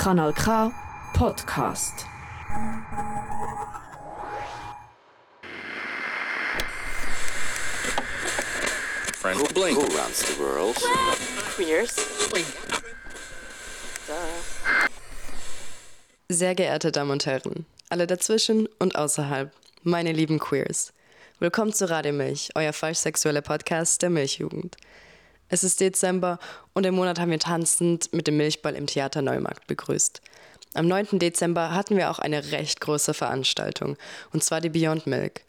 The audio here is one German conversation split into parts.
Kanal K Podcast. Friend. Who, blink. Who runs the world? Queers. Sehr geehrte Damen und Herren, alle dazwischen und außerhalb, meine lieben Queers. Willkommen zu Radio Milch, euer falsch sexueller Podcast der Milchjugend. Es ist Dezember und im Monat haben wir tanzend mit dem Milchball im Theater Neumarkt begrüßt. Am 9. Dezember hatten wir auch eine recht große Veranstaltung, und zwar die Beyond Milk.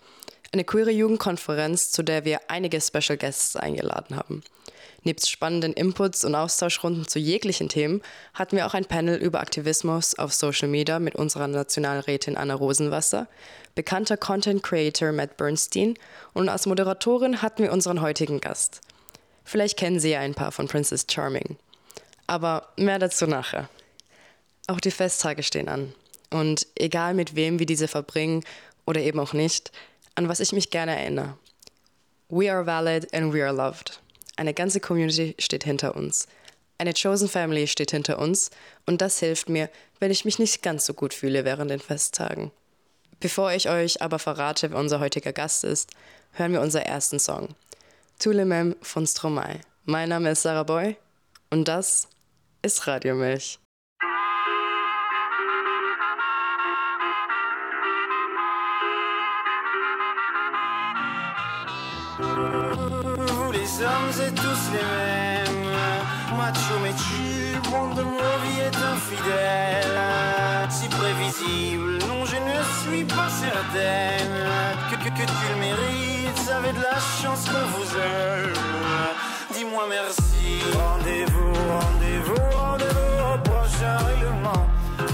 Eine queere Jugendkonferenz, zu der wir einige Special Guests eingeladen haben. Nebst spannenden Inputs und Austauschrunden zu jeglichen Themen hatten wir auch ein Panel über Aktivismus auf Social Media mit unserer Nationalrätin Anna Rosenwasser, bekannter Content Creator Matt Bernstein und als Moderatorin hatten wir unseren heutigen Gast. Vielleicht kennen Sie ja ein paar von Princess Charming. Aber mehr dazu nachher. Auch die Festtage stehen an. Und egal mit wem wir diese verbringen oder eben auch nicht, an was ich mich gerne erinnere. We are valid and we are loved. Eine ganze Community steht hinter uns. Eine Chosen Family steht hinter uns und das hilft mir, wenn ich mich nicht ganz so gut fühle während den Festtagen. Bevor ich euch aber verrate, wer unser heutiger Gast ist, hören wir unseren ersten Song. Tulemem von Stromae. Mein Name ist Sarah Boy und das ist Radio Milch. Vous les hommes êtes tous les mêmes Macho mais tu, monde de ma vie est infidèle Si prévisible, non je ne suis pas certaine Que, que, que tu le mérites, avez de la chance qu'on vous aime Dis-moi merci Rendez-vous, rendez-vous, rendez-vous au prochain règlement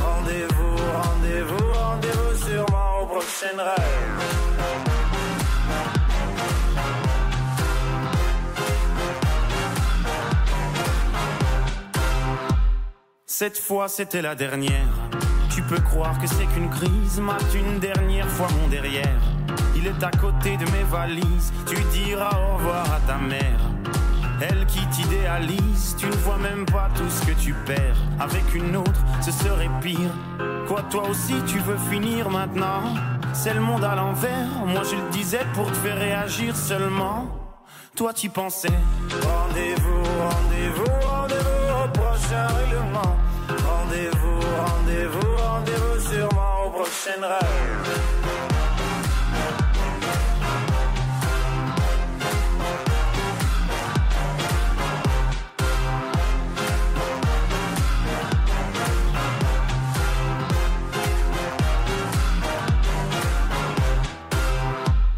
Rendez-vous, rendez-vous, rendez-vous sûrement au prochain rêve Cette fois c'était la dernière. Tu peux croire que c'est qu'une crise, mate une dernière fois mon derrière. Il est à côté de mes valises, tu diras au revoir à ta mère. Elle qui t'idéalise, tu ne vois même pas tout ce que tu perds. Avec une autre, ce serait pire. Quoi, toi aussi, tu veux finir maintenant? C'est le monde à l'envers, moi je le disais pour te faire réagir seulement. Toi, tu pensais. Rendez-vous, rendez-vous, rendez-vous au prochain règlement. Rendez-vous, rendez-vous, rendez-vous sûrement au prochain rêve.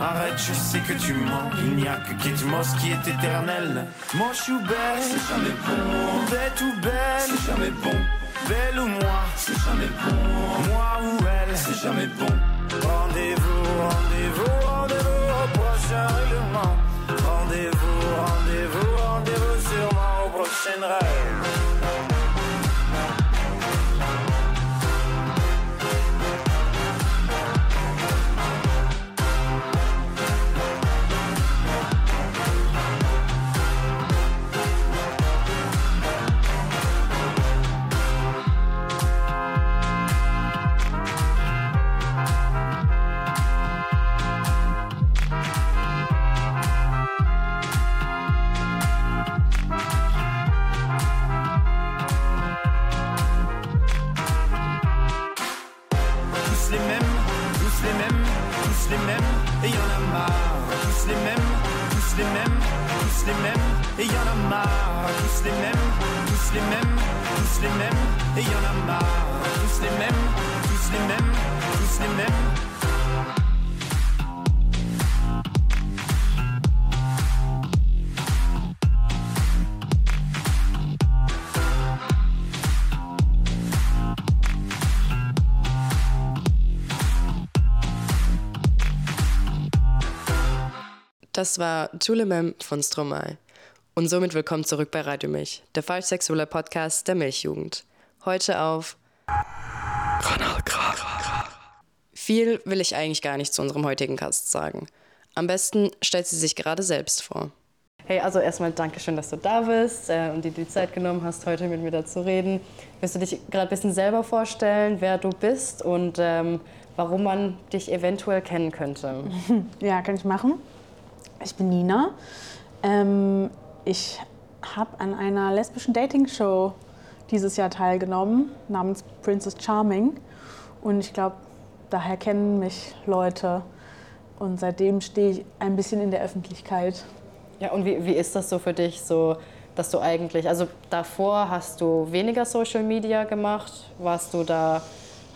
Arrête, je sais que tu mens. Il n'y a que Kate Moss qui est éternel. Moche ou belle, c'est jamais bon. Bête ou belle, c'est jamais bon. Belle ou moi, c'est jamais bon. Moi ou elle, c'est jamais bon. Rendez-vous, rendez-vous, rendez-vous au prochain règlement. Rendez-vous, rendez-vous, rendez-vous sûrement au prochain rêve. Das war Tulemem von Stromae. Und somit willkommen zurück bei Radio Milch, der falschsexuelle Podcast der Milchjugend. Heute auf Kanal. Viel will ich eigentlich gar nicht zu unserem heutigen Gast sagen. Am besten stellt sie sich gerade selbst vor. Hey, also erstmal danke schön, dass du da bist äh, und dir die Zeit genommen hast, heute mit mir da zu reden. Willst du dich gerade ein bisschen selber vorstellen, wer du bist und ähm, warum man dich eventuell kennen könnte? Ja, kann ich machen. Ich bin Nina. Ähm, ich habe an einer lesbischen Dating-Show dieses Jahr teilgenommen, namens Princess Charming. Und ich glaube, daher kennen mich Leute. Und seitdem stehe ich ein bisschen in der Öffentlichkeit. Ja, und wie, wie ist das so für dich, so, dass du eigentlich, also davor hast du weniger Social Media gemacht, warst du da,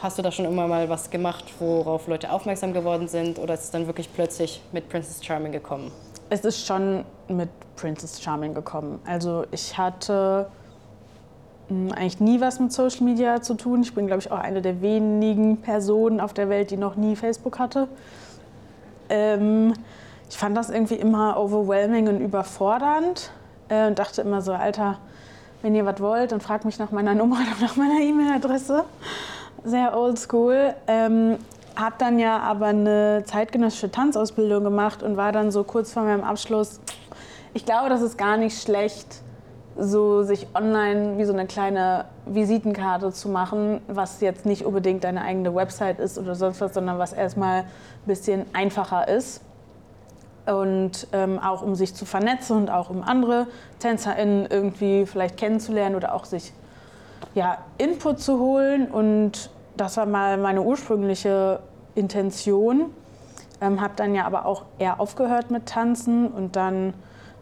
hast du da schon immer mal was gemacht, worauf Leute aufmerksam geworden sind oder ist es dann wirklich plötzlich mit Princess Charming gekommen? Es ist schon mit Princess Charming gekommen. Also ich hatte hm, eigentlich nie was mit Social Media zu tun. Ich bin, glaube ich, auch eine der wenigen Personen auf der Welt, die noch nie Facebook hatte. Ähm, ich fand das irgendwie immer overwhelming und überfordernd äh, und dachte immer so, Alter, wenn ihr was wollt, dann fragt mich nach meiner Nummer oder nach meiner E-Mail-Adresse. Sehr oldschool. Ähm, habe dann ja aber eine zeitgenössische Tanzausbildung gemacht und war dann so kurz vor meinem Abschluss. Ich glaube, das ist gar nicht schlecht, so sich online wie so eine kleine Visitenkarte zu machen, was jetzt nicht unbedingt deine eigene Website ist oder sonst was, sondern was erstmal ein bisschen einfacher ist. Und ähm, auch um sich zu vernetzen und auch um andere TänzerInnen irgendwie vielleicht kennenzulernen oder auch sich ja, Input zu holen. Und das war mal meine ursprüngliche Intention. Ähm, habe dann ja aber auch eher aufgehört mit Tanzen und dann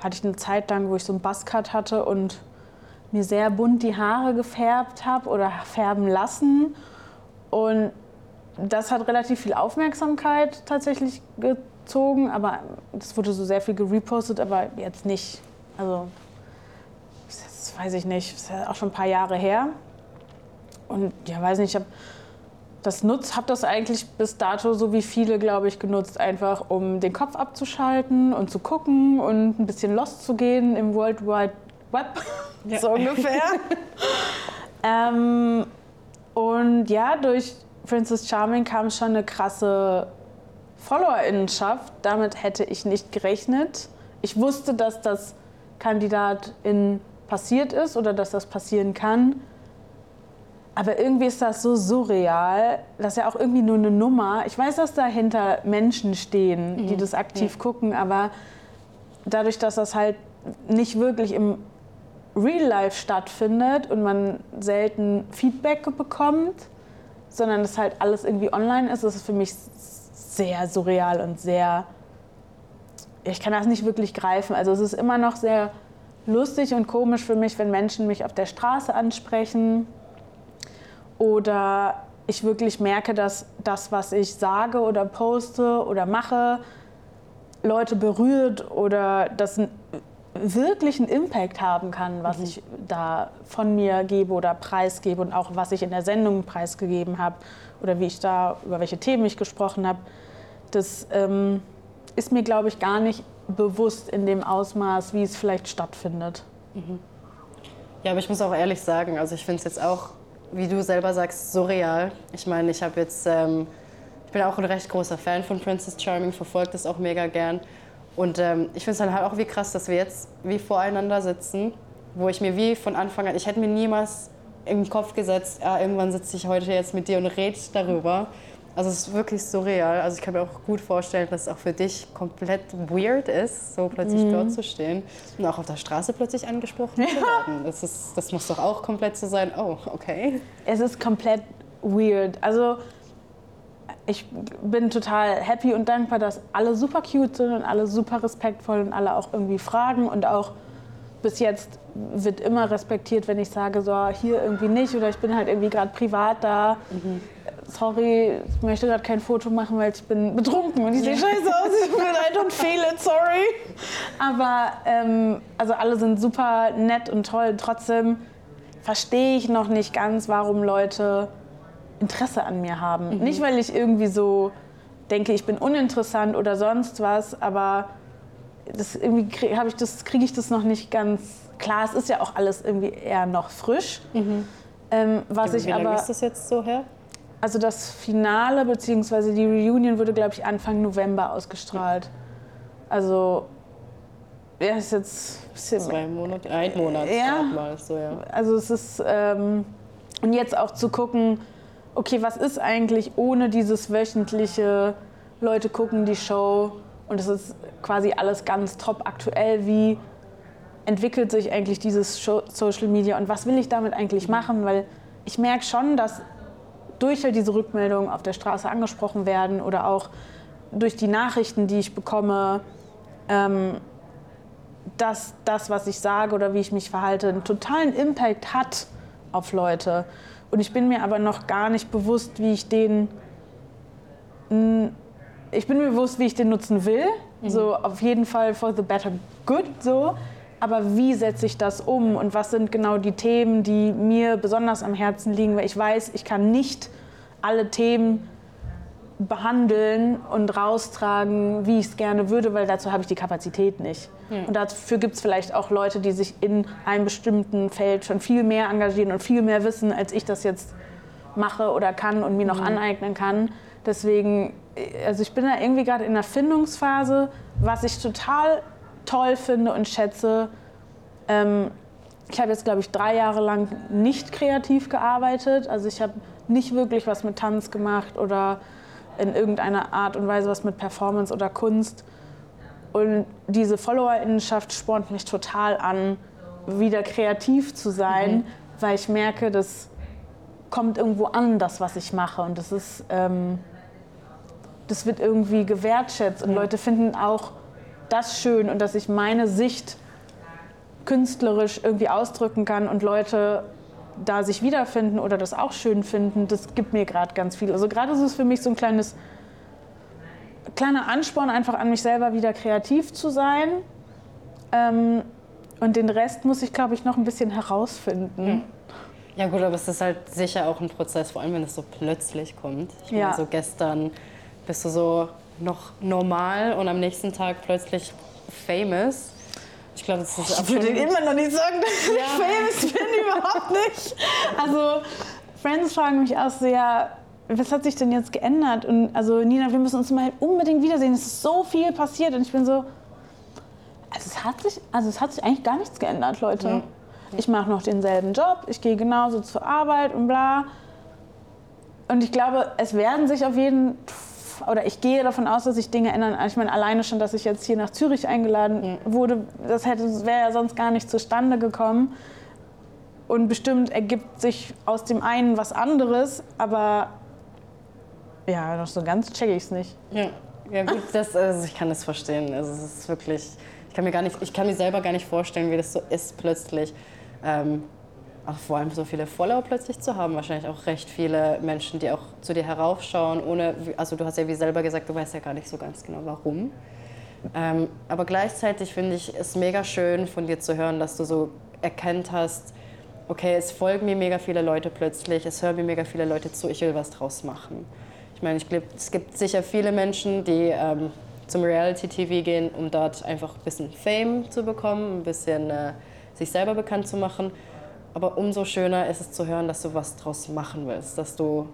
hatte ich eine Zeit lang, wo ich so einen Buzzcut hatte und mir sehr bunt die Haare gefärbt habe oder färben lassen. Und das hat relativ viel Aufmerksamkeit tatsächlich gezogen, aber das wurde so sehr viel gerepostet, aber jetzt nicht. Also, das weiß ich nicht, das ist ja auch schon ein paar Jahre her. Und ja, weiß nicht, ich habe das nutzt, habe das eigentlich bis dato so wie viele, glaube ich, genutzt, einfach um den Kopf abzuschalten und zu gucken und ein bisschen lost zu gehen im World Wide Web, ja. so ungefähr. ähm, und ja, durch Princess Charming kam schon eine krasse Followerinnenschaft. Damit hätte ich nicht gerechnet. Ich wusste, dass das Kandidatin passiert ist oder dass das passieren kann. Aber irgendwie ist das so surreal, dass ja auch irgendwie nur eine Nummer. Ich weiß, dass dahinter Menschen stehen, die mhm. das aktiv ja. gucken, aber dadurch, dass das halt nicht wirklich im Real Life stattfindet und man selten Feedback bekommt, sondern es halt alles irgendwie online ist, ist es für mich sehr surreal und sehr. Ich kann das nicht wirklich greifen. Also es ist immer noch sehr lustig und komisch für mich, wenn Menschen mich auf der Straße ansprechen oder ich wirklich merke, dass das, was ich sage oder poste oder mache, Leute berührt oder das wirklich einen Impact haben kann, was mhm. ich da von mir gebe oder preisgebe und auch was ich in der Sendung preisgegeben habe oder wie ich da über welche Themen ich gesprochen habe. Das ähm, ist mir, glaube ich, gar nicht bewusst in dem Ausmaß, wie es vielleicht stattfindet. Mhm. Ja, aber ich muss auch ehrlich sagen, also ich finde es jetzt auch wie du selber sagst, surreal. Ich meine, ich habe jetzt, ähm, ich bin auch ein recht großer Fan von Princess Charming, verfolge das auch mega gern. Und ähm, ich finde es dann halt auch wie krass, dass wir jetzt wie voreinander sitzen, wo ich mir wie von Anfang an, ich hätte mir niemals im Kopf gesetzt, ja, irgendwann sitze ich heute jetzt mit dir und rede darüber. Also es ist wirklich surreal. Also ich kann mir auch gut vorstellen, dass es auch für dich komplett weird ist, so plötzlich mhm. dort zu stehen und auch auf der Straße plötzlich angesprochen ja. zu werden. Das, ist, das muss doch auch komplett so sein. Oh, okay. Es ist komplett weird. Also ich bin total happy und dankbar, dass alle super cute sind und alle super respektvoll und alle auch irgendwie fragen und auch bis jetzt wird immer respektiert, wenn ich sage, so hier irgendwie nicht oder ich bin halt irgendwie gerade privat da. Mhm sorry, ich möchte gerade kein Foto machen, weil ich bin betrunken und ich sehe scheiße aus, ich bin don't feel it, sorry. Aber ähm, also alle sind super nett und toll. Trotzdem verstehe ich noch nicht ganz, warum Leute Interesse an mir haben. Mhm. Nicht, weil ich irgendwie so denke, ich bin uninteressant oder sonst was, aber das irgendwie kriege ich das, kriege ich das noch nicht ganz klar. Es ist ja auch alles irgendwie eher noch frisch. Mhm. Ähm, was Wie ich lange aber, ist das jetzt so her? Also das Finale bzw. die Reunion wurde, glaube ich, Anfang November ausgestrahlt. Also, ja, ist jetzt ein bisschen Zwei Monate, ein Monat Ja. mal so, ja. Also es ist ähm, und jetzt auch zu gucken, okay, was ist eigentlich ohne dieses wöchentliche Leute gucken die Show und es ist quasi alles ganz top aktuell. Wie entwickelt sich eigentlich dieses Show Social Media und was will ich damit eigentlich machen? Weil ich merke schon, dass durch halt diese Rückmeldungen auf der Straße angesprochen werden oder auch durch die Nachrichten, die ich bekomme, ähm, dass das, was ich sage oder wie ich mich verhalte, einen totalen Impact hat auf Leute. Und ich bin mir aber noch gar nicht bewusst, wie ich den. Ich bin mir bewusst, wie ich den nutzen will. So auf jeden Fall for the better good. So. Aber wie setze ich das um und was sind genau die Themen, die mir besonders am Herzen liegen? Weil ich weiß, ich kann nicht alle Themen behandeln und raustragen, wie ich es gerne würde, weil dazu habe ich die Kapazität nicht. Und dafür gibt es vielleicht auch Leute, die sich in einem bestimmten Feld schon viel mehr engagieren und viel mehr wissen, als ich das jetzt mache oder kann und mir noch aneignen kann. Deswegen, äh, also ich bin da irgendwie gerade in der Findungsphase, was ich total toll finde und schätze. Ähm, ich habe jetzt, glaube ich, drei Jahre lang nicht kreativ gearbeitet. Also ich habe nicht wirklich was mit Tanz gemacht oder in irgendeiner Art und Weise was mit Performance oder Kunst. Und diese Followerinnenschaft spornt mich total an, wieder kreativ zu sein, weil ich merke, das kommt irgendwo an, das, was ich mache. Und das ist, ähm, das wird irgendwie gewertschätzt. Und Leute finden auch das schön und dass ich meine Sicht künstlerisch irgendwie ausdrücken kann und Leute da sich wiederfinden oder das auch schön finden, das gibt mir gerade ganz viel. Also gerade ist es für mich so ein kleines kleiner Ansporn, einfach an mich selber wieder kreativ zu sein. Ähm, und den Rest muss ich, glaube ich, noch ein bisschen herausfinden. Ja gut, aber es ist halt sicher auch ein Prozess, vor allem wenn es so plötzlich kommt. Ich Ja. meine, so gestern bist du so noch normal und am nächsten Tag plötzlich famous. Ich glaube, das ist Ich würde immer noch nicht sagen, dass ich Ja. famous bin, überhaupt nicht. Also, Friends fragen mich auch ja, was hat sich denn jetzt geändert? Und also, Nina, wir müssen uns mal unbedingt wiedersehen. Es ist so viel passiert. Und ich bin so, also es hat sich, also es hat sich eigentlich gar nichts geändert, Leute. Ich mache noch denselben Job, ich gehe genauso zur Arbeit und bla. Und ich glaube, es werden sich auf jeden oder ich gehe davon aus, dass sich Dinge ändern. Ich meine, alleine schon, dass ich jetzt hier nach Zürich eingeladen wurde, das hätte, wäre ja sonst gar nicht zustande gekommen. Und bestimmt ergibt sich aus dem einen was anderes, aber ja, noch so ganz check ich es nicht. Ja, ja gut, das, also ich kann das verstehen. Also es ist wirklich, ich kann mir gar nicht, ich kann mir selber gar nicht vorstellen, wie das so ist plötzlich. Ähm, auch vor allem so viele Follower plötzlich zu haben. Wahrscheinlich auch recht viele Menschen, die auch zu dir heraufschauen, ohne, also du hast ja wie selber gesagt, du weißt ja gar nicht so ganz genau warum. Ähm, aber gleichzeitig finde ich es mega schön von dir zu hören, dass du so erkannt hast, okay, es folgen mir mega viele Leute plötzlich, es hören mir mega viele Leute zu, ich will was draus machen. Ich meine, ich glaube, es gibt sicher viele Menschen, die ähm, zum Reality-TV gehen, um dort einfach ein bisschen Fame zu bekommen, ein bisschen äh, sich selber bekannt zu machen. Aber umso schöner ist es zu hören, dass du was draus machen willst, dass du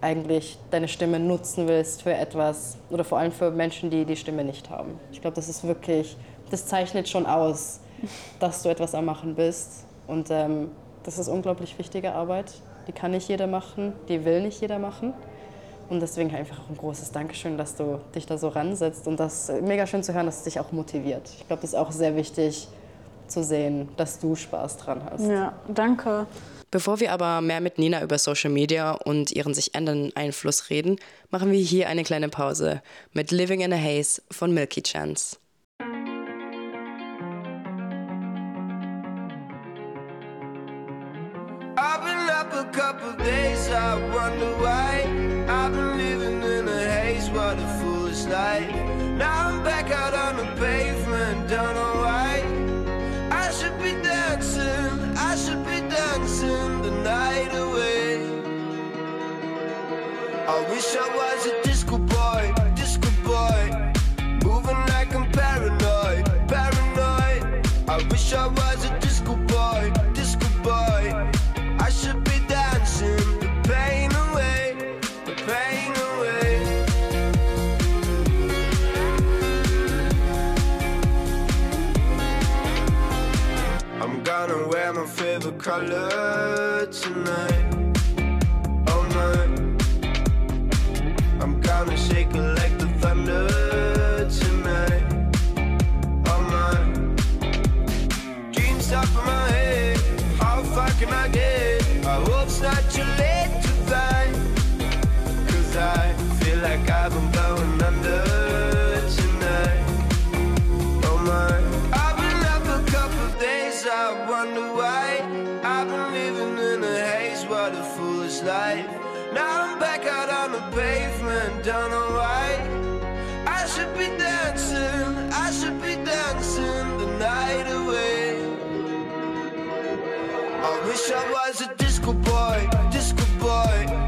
eigentlich deine Stimme nutzen willst für etwas oder vor allem für Menschen, die die Stimme nicht haben. Ich glaube, das ist wirklich, das zeichnet schon aus, dass du etwas am Machen bist. Und ähm, das ist unglaublich wichtige Arbeit. Die kann nicht jeder machen, die will nicht jeder machen. Und deswegen einfach auch ein großes Dankeschön, dass du dich da so ransetzt. Und das ist mega schön zu hören, dass es dich auch motiviert. Ich glaube, das ist auch sehr wichtig zu sehen, dass du Spaß dran hast. Ja, danke. Bevor wir aber mehr mit Nina über Social Media und ihren sich ändernden Einfluss reden, machen wir hier eine kleine Pause mit Living in a Haze von Milky Chance. Wish I was a disco boy, disco boy. I should be dancing the pain away, the pain away. I'm gonna wear my favorite color wonder why. I've been living in a haze, what a foolish life. Now I'm back out on the pavement, don't know why. I should be dancing, I should be dancing the night away. I wish I was a disco boy, disco boy.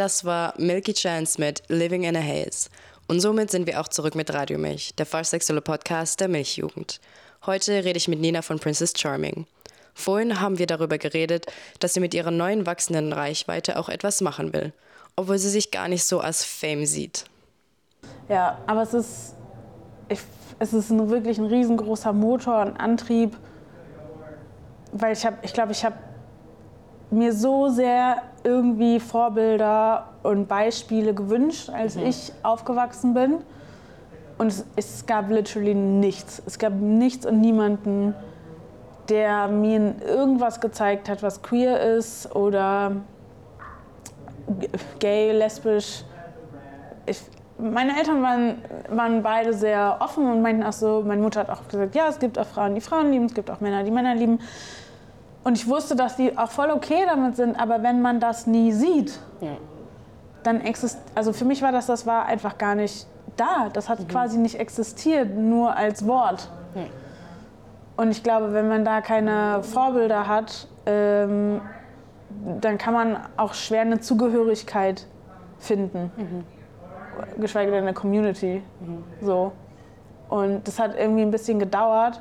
Das war Milky Chance mit Living in a Haze. Und somit sind wir auch zurück mit Radio Milch, der falschsexuelle Podcast der Milchjugend. Heute rede ich mit Nina von Princess Charming. Vorhin haben wir darüber geredet, dass sie mit ihrer neuen wachsenden Reichweite auch etwas machen will, obwohl sie sich gar nicht so als Fame sieht. Ja, aber es ist, ich, es ist ein, wirklich ein riesengroßer Motor und Antrieb, weil ich habe, ich glaube, ich habe mir so sehr irgendwie Vorbilder und Beispiele gewünscht, als ich aufgewachsen bin. Und es, es gab literally nichts. Es gab nichts und niemanden, der mir irgendwas gezeigt hat, was queer ist oder gay, lesbisch. Ich, meine Eltern waren, waren beide sehr offen und meinten auch so, meine Mutter hat auch gesagt, ja, es gibt auch Frauen, die Frauen lieben, es gibt auch Männer, die Männer lieben. Und ich wusste, dass die auch voll okay damit sind, aber wenn man das nie sieht, dann existiert, also für mich war das, das war einfach gar nicht da. Das hat quasi nicht existiert, nur als Wort. Und ich glaube, wenn man da keine Vorbilder hat, ähm, dann kann man auch schwer eine Zugehörigkeit finden. Geschweige denn eine Community. So. Und das hat irgendwie ein bisschen gedauert.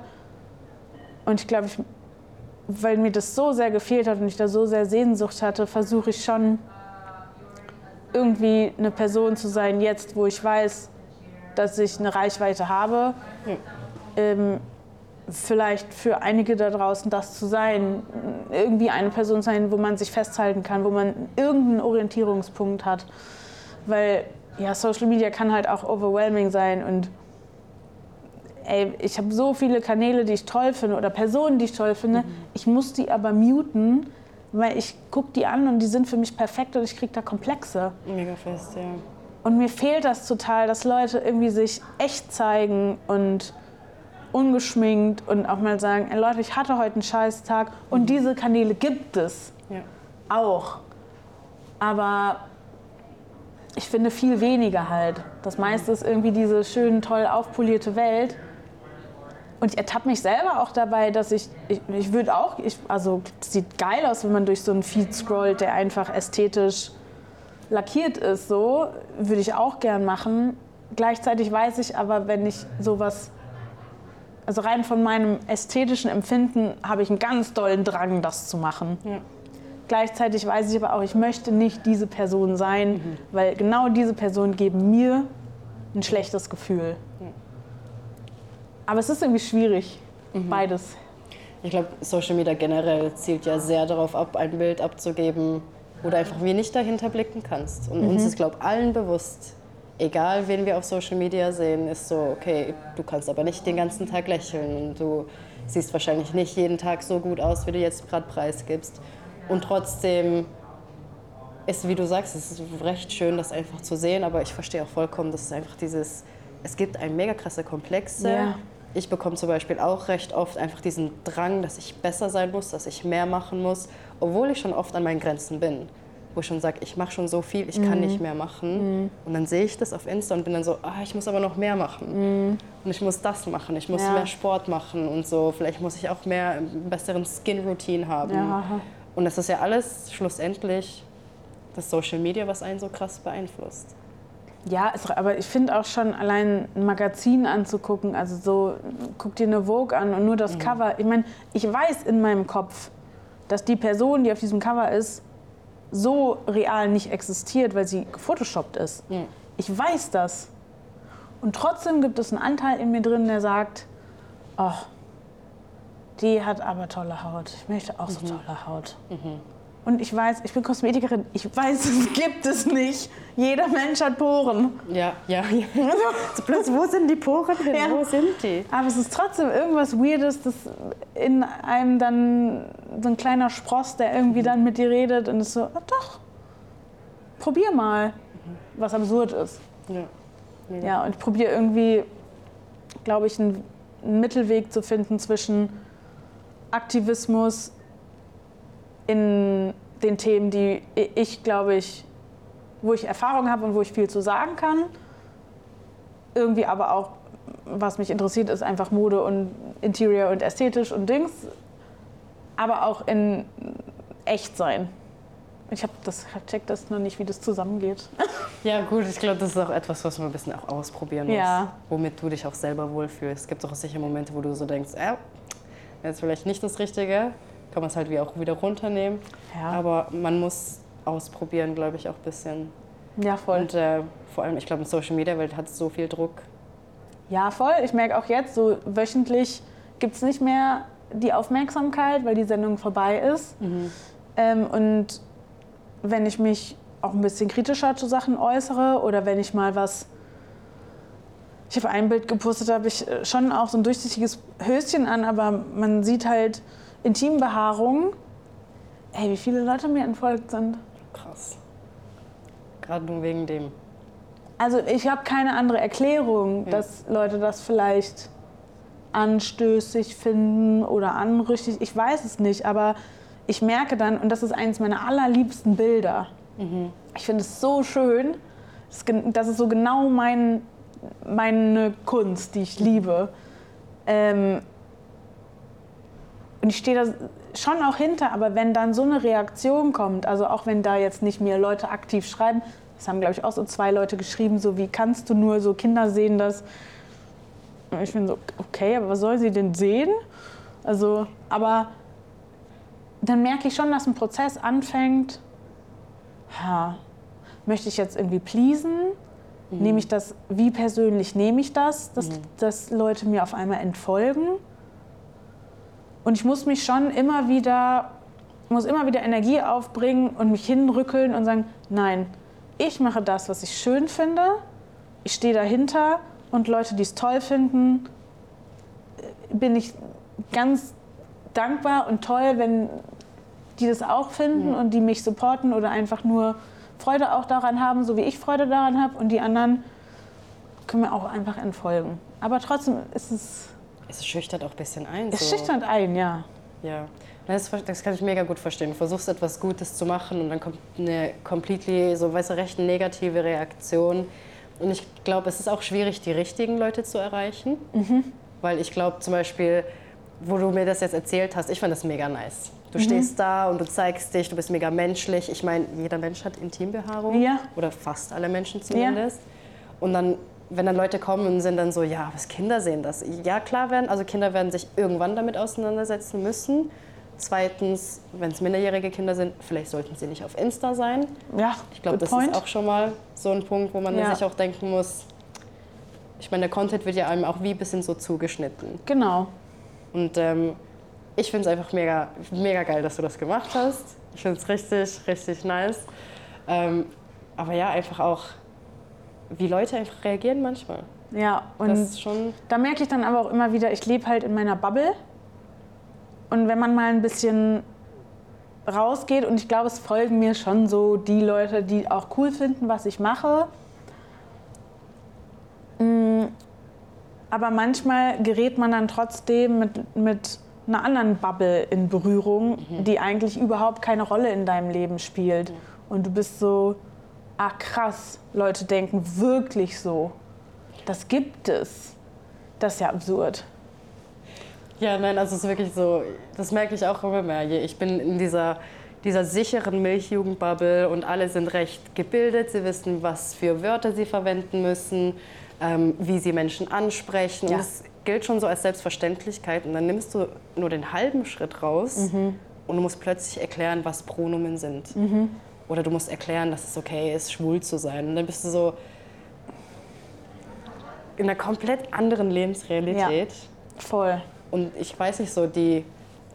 Und ich glaube, ich, weil mir das so sehr gefehlt hat und ich da so sehr Sehnsucht hatte, versuche ich schon irgendwie eine Person zu sein, jetzt, wo ich weiß, dass ich eine Reichweite habe. Ähm, vielleicht für einige da draußen das zu sein, irgendwie eine Person sein, wo man sich festhalten kann, wo man irgendeinen Orientierungspunkt hat. Weil ja, Social Media kann halt auch overwhelming sein und ey, ich habe so viele Kanäle, die ich toll finde oder Personen, die ich toll finde. Ich muss die aber muten, weil ich gucke die an und die sind für mich perfekt und ich kriege da Komplexe. Mega fest, ja. Und mir fehlt das total, dass Leute irgendwie sich echt zeigen und ungeschminkt und auch mal sagen, ey Leute, ich hatte heute einen scheiß Tag und diese Kanäle gibt es ja. auch. Aber ich finde viel weniger halt. Das meiste ist irgendwie diese schön toll aufpolierte Welt. Und ich ertappe mich selber auch dabei, dass ich, ich, ich würde auch, ich, also es sieht geil aus, wenn man durch so einen Feed scrollt, der einfach ästhetisch lackiert ist, so, würde ich auch gern machen. Gleichzeitig weiß ich aber, wenn ich sowas also rein von meinem ästhetischen Empfinden habe ich einen ganz dollen Drang, das zu machen. Gleichzeitig weiß ich aber auch, ich möchte nicht diese Person sein, weil genau diese Personen geben mir ein schlechtes Gefühl. Aber es ist irgendwie schwierig, beides. Ich glaube, Social Media generell zielt ja sehr darauf ab, ein Bild abzugeben, wo du einfach wenig dahinter blicken kannst. Und uns ist, glaube ich, allen bewusst, egal wen wir auf Social Media sehen, ist so, okay, du kannst aber nicht den ganzen Tag lächeln und du siehst wahrscheinlich nicht jeden Tag so gut aus, wie du jetzt gerade preisgibst. Und trotzdem ist, wie du sagst, es ist recht schön, das einfach zu sehen, aber ich verstehe auch vollkommen, dass es einfach dieses, es gibt ein mega krasse Komplexe. Ja. Ich bekomme zum Beispiel auch recht oft einfach diesen Drang, dass ich besser sein muss, dass ich mehr machen muss, obwohl ich schon oft an meinen Grenzen bin. Wo ich schon sage, ich mache schon so viel, ich kann nicht mehr machen. Und dann sehe ich das auf Insta und bin dann so, ah, ich muss aber noch mehr machen. Und ich muss das machen, ich muss Ja. mehr Sport machen und so. Vielleicht muss ich auch mehr, einen besseren Skin-Routine haben. Ja. Und das ist ja alles schlussendlich das Social Media, was einen so krass beeinflusst. Ja, es, aber ich finde auch schon allein ein Magazin anzugucken, also so, guck dir eine Vogue an und nur das Cover. Ich meine, ich weiß in meinem Kopf, dass die Person, die auf diesem Cover ist, so real nicht existiert, weil sie gefotoshoppt ist. Ich weiß das. Und trotzdem gibt es einen Anteil in mir drin, der sagt, oh, die hat aber tolle Haut. Ich möchte auch so tolle Haut. Und ich weiß, ich bin Kosmetikerin, ich weiß, es gibt es nicht. Jeder Mensch hat Poren. Ja, ja, ja. So plötzlich, wo sind die Poren hin? Ja. Wo sind die? Aber es ist trotzdem irgendwas Weirdes, dass in einem dann so ein kleiner Spross, der irgendwie dann mit dir redet und ist so, ah, doch, probier mal. Was absurd ist. Ja. Ja, und ich probiere irgendwie, glaube ich, einen, einen Mittelweg zu finden zwischen Aktivismus in den Themen, die ich, glaube ich, wo ich Erfahrung habe und wo ich viel zu sagen kann. Irgendwie aber auch, was mich interessiert, ist einfach Mode und Interior und ästhetisch und Dings. Aber auch in echt sein. Ich habe das check das noch nicht, wie das zusammengeht. Ja, gut, ich glaube, das ist auch etwas, was man ein bisschen auch ausprobieren muss. Ja. Womit du dich auch selber wohlfühlst. Es gibt auch sicher Momente, wo du so denkst, äh, jetzt vielleicht nicht das Richtige. Kann man es halt wie auch wieder runternehmen. Ja. Aber man muss ausprobieren, glaube ich, auch ein bisschen. Ja, voll. Und äh, vor allem, ich glaube, in Social Media Welt hat so viel Druck. Ja, voll. Ich merke auch jetzt, so wöchentlich gibt es nicht mehr die Aufmerksamkeit, weil die Sendung vorbei ist. Ähm, und wenn ich mich auch ein bisschen kritischer zu Sachen äußere oder wenn ich mal was. Ich habe ein Bild gepostet, da habe ich äh, schon auch so ein durchsichtiges Höschen an, aber man sieht halt Intimbehaarung. Ey, wie viele Leute mir entfolgt sind. Krass. Gerade nur wegen dem. Also ich habe keine andere Erklärung, dass Leute das vielleicht anstößig finden oder anrüchtig. Ich weiß es nicht, aber ich merke dann, und das ist eines meiner allerliebsten Bilder. Ich finde es so schön. Das ist gen- Das ist so genau mein, meine Kunst, die ich liebe. Ähm, und ich stehe da schon auch hinter, aber wenn dann so eine Reaktion kommt, also auch wenn da jetzt nicht mehr Leute aktiv schreiben, das haben glaube ich auch so zwei Leute geschrieben, so wie kannst du nur, so Kinder sehen das. Und ich bin so, okay, aber was soll sie denn sehen? Also, aber dann merke ich schon, dass ein Prozess anfängt, ha, möchte ich jetzt irgendwie pleasen? Nehme ich das, wie persönlich nehme ich das, dass, dass Leute mir auf einmal entfolgen? Und ich muss mich schon immer wieder, muss immer wieder Energie aufbringen und mich hinrückeln und sagen, nein, ich mache das, was ich schön finde. Ich stehe dahinter und Leute, die es toll finden, bin ich ganz dankbar und toll, wenn die das auch finden und die mich supporten oder einfach nur Freude auch daran haben, so wie ich Freude daran habe. Und die anderen können mir auch einfach entfolgen. Aber trotzdem ist es, Es schüchtert auch ein bisschen ein. es so. schüchtert ein, ja. Ja, das, das kann ich mega gut verstehen. Du versuchst etwas Gutes zu machen und dann kommt eine completely, so weißt du, recht negative Reaktion. Und ich glaube, es ist auch schwierig, die richtigen Leute zu erreichen. Weil ich glaube zum Beispiel, wo du mir das jetzt erzählt hast, ich fand das mega nice. Du stehst da und du zeigst dich, du bist mega menschlich. Ich meine, jeder Mensch hat Intimbehaarung. Ja. Oder fast alle Menschen zumindest. Und dann wenn dann Leute kommen und sind dann so, ja, was Kinder sehen das. Ja, klar werden, also Kinder werden sich irgendwann damit auseinandersetzen müssen. Zweitens, wenn es minderjährige Kinder sind, vielleicht sollten sie nicht auf Insta sein. Ja, Ich glaube, das point. ist auch schon mal so ein Punkt, wo man Ja. sich auch denken muss, ich meine, der Content wird ja einem auch wie ein bisschen so zugeschnitten. Genau. Und ähm, ich finde es einfach mega, mega geil, dass du das gemacht hast. Ich finde es richtig, richtig nice. Ähm, aber ja, einfach auch, wie Leute einfach reagieren manchmal. Ja, und Das ist schon. Da merke ich dann aber auch immer wieder, ich lebe halt in meiner Bubble. Und wenn man mal ein bisschen rausgeht, und ich glaube, es folgen mir schon so die Leute, die auch cool finden, was ich mache. Mm, Aber manchmal gerät man dann trotzdem mit, mit einer anderen Bubble in Berührung, die eigentlich überhaupt keine Rolle in deinem Leben spielt. Und du bist so, ah krass, Leute denken wirklich so. Das gibt es. Das ist ja absurd. Ja, nein, also es ist wirklich so, das merke ich auch immer mehr. Ich bin in dieser, dieser sicheren Milchjugendbubble und alle sind recht gebildet. Sie wissen, was für Wörter sie verwenden müssen, ähm, wie sie Menschen ansprechen. Ja. Und das gilt schon so als Selbstverständlichkeit. Und dann nimmst du nur den halben Schritt raus und du musst plötzlich erklären, was Pronomen sind. Oder du musst erklären, dass es okay ist, schwul zu sein. Und dann bist du so in einer komplett anderen Lebensrealität. Voll. Und ich weiß nicht, so die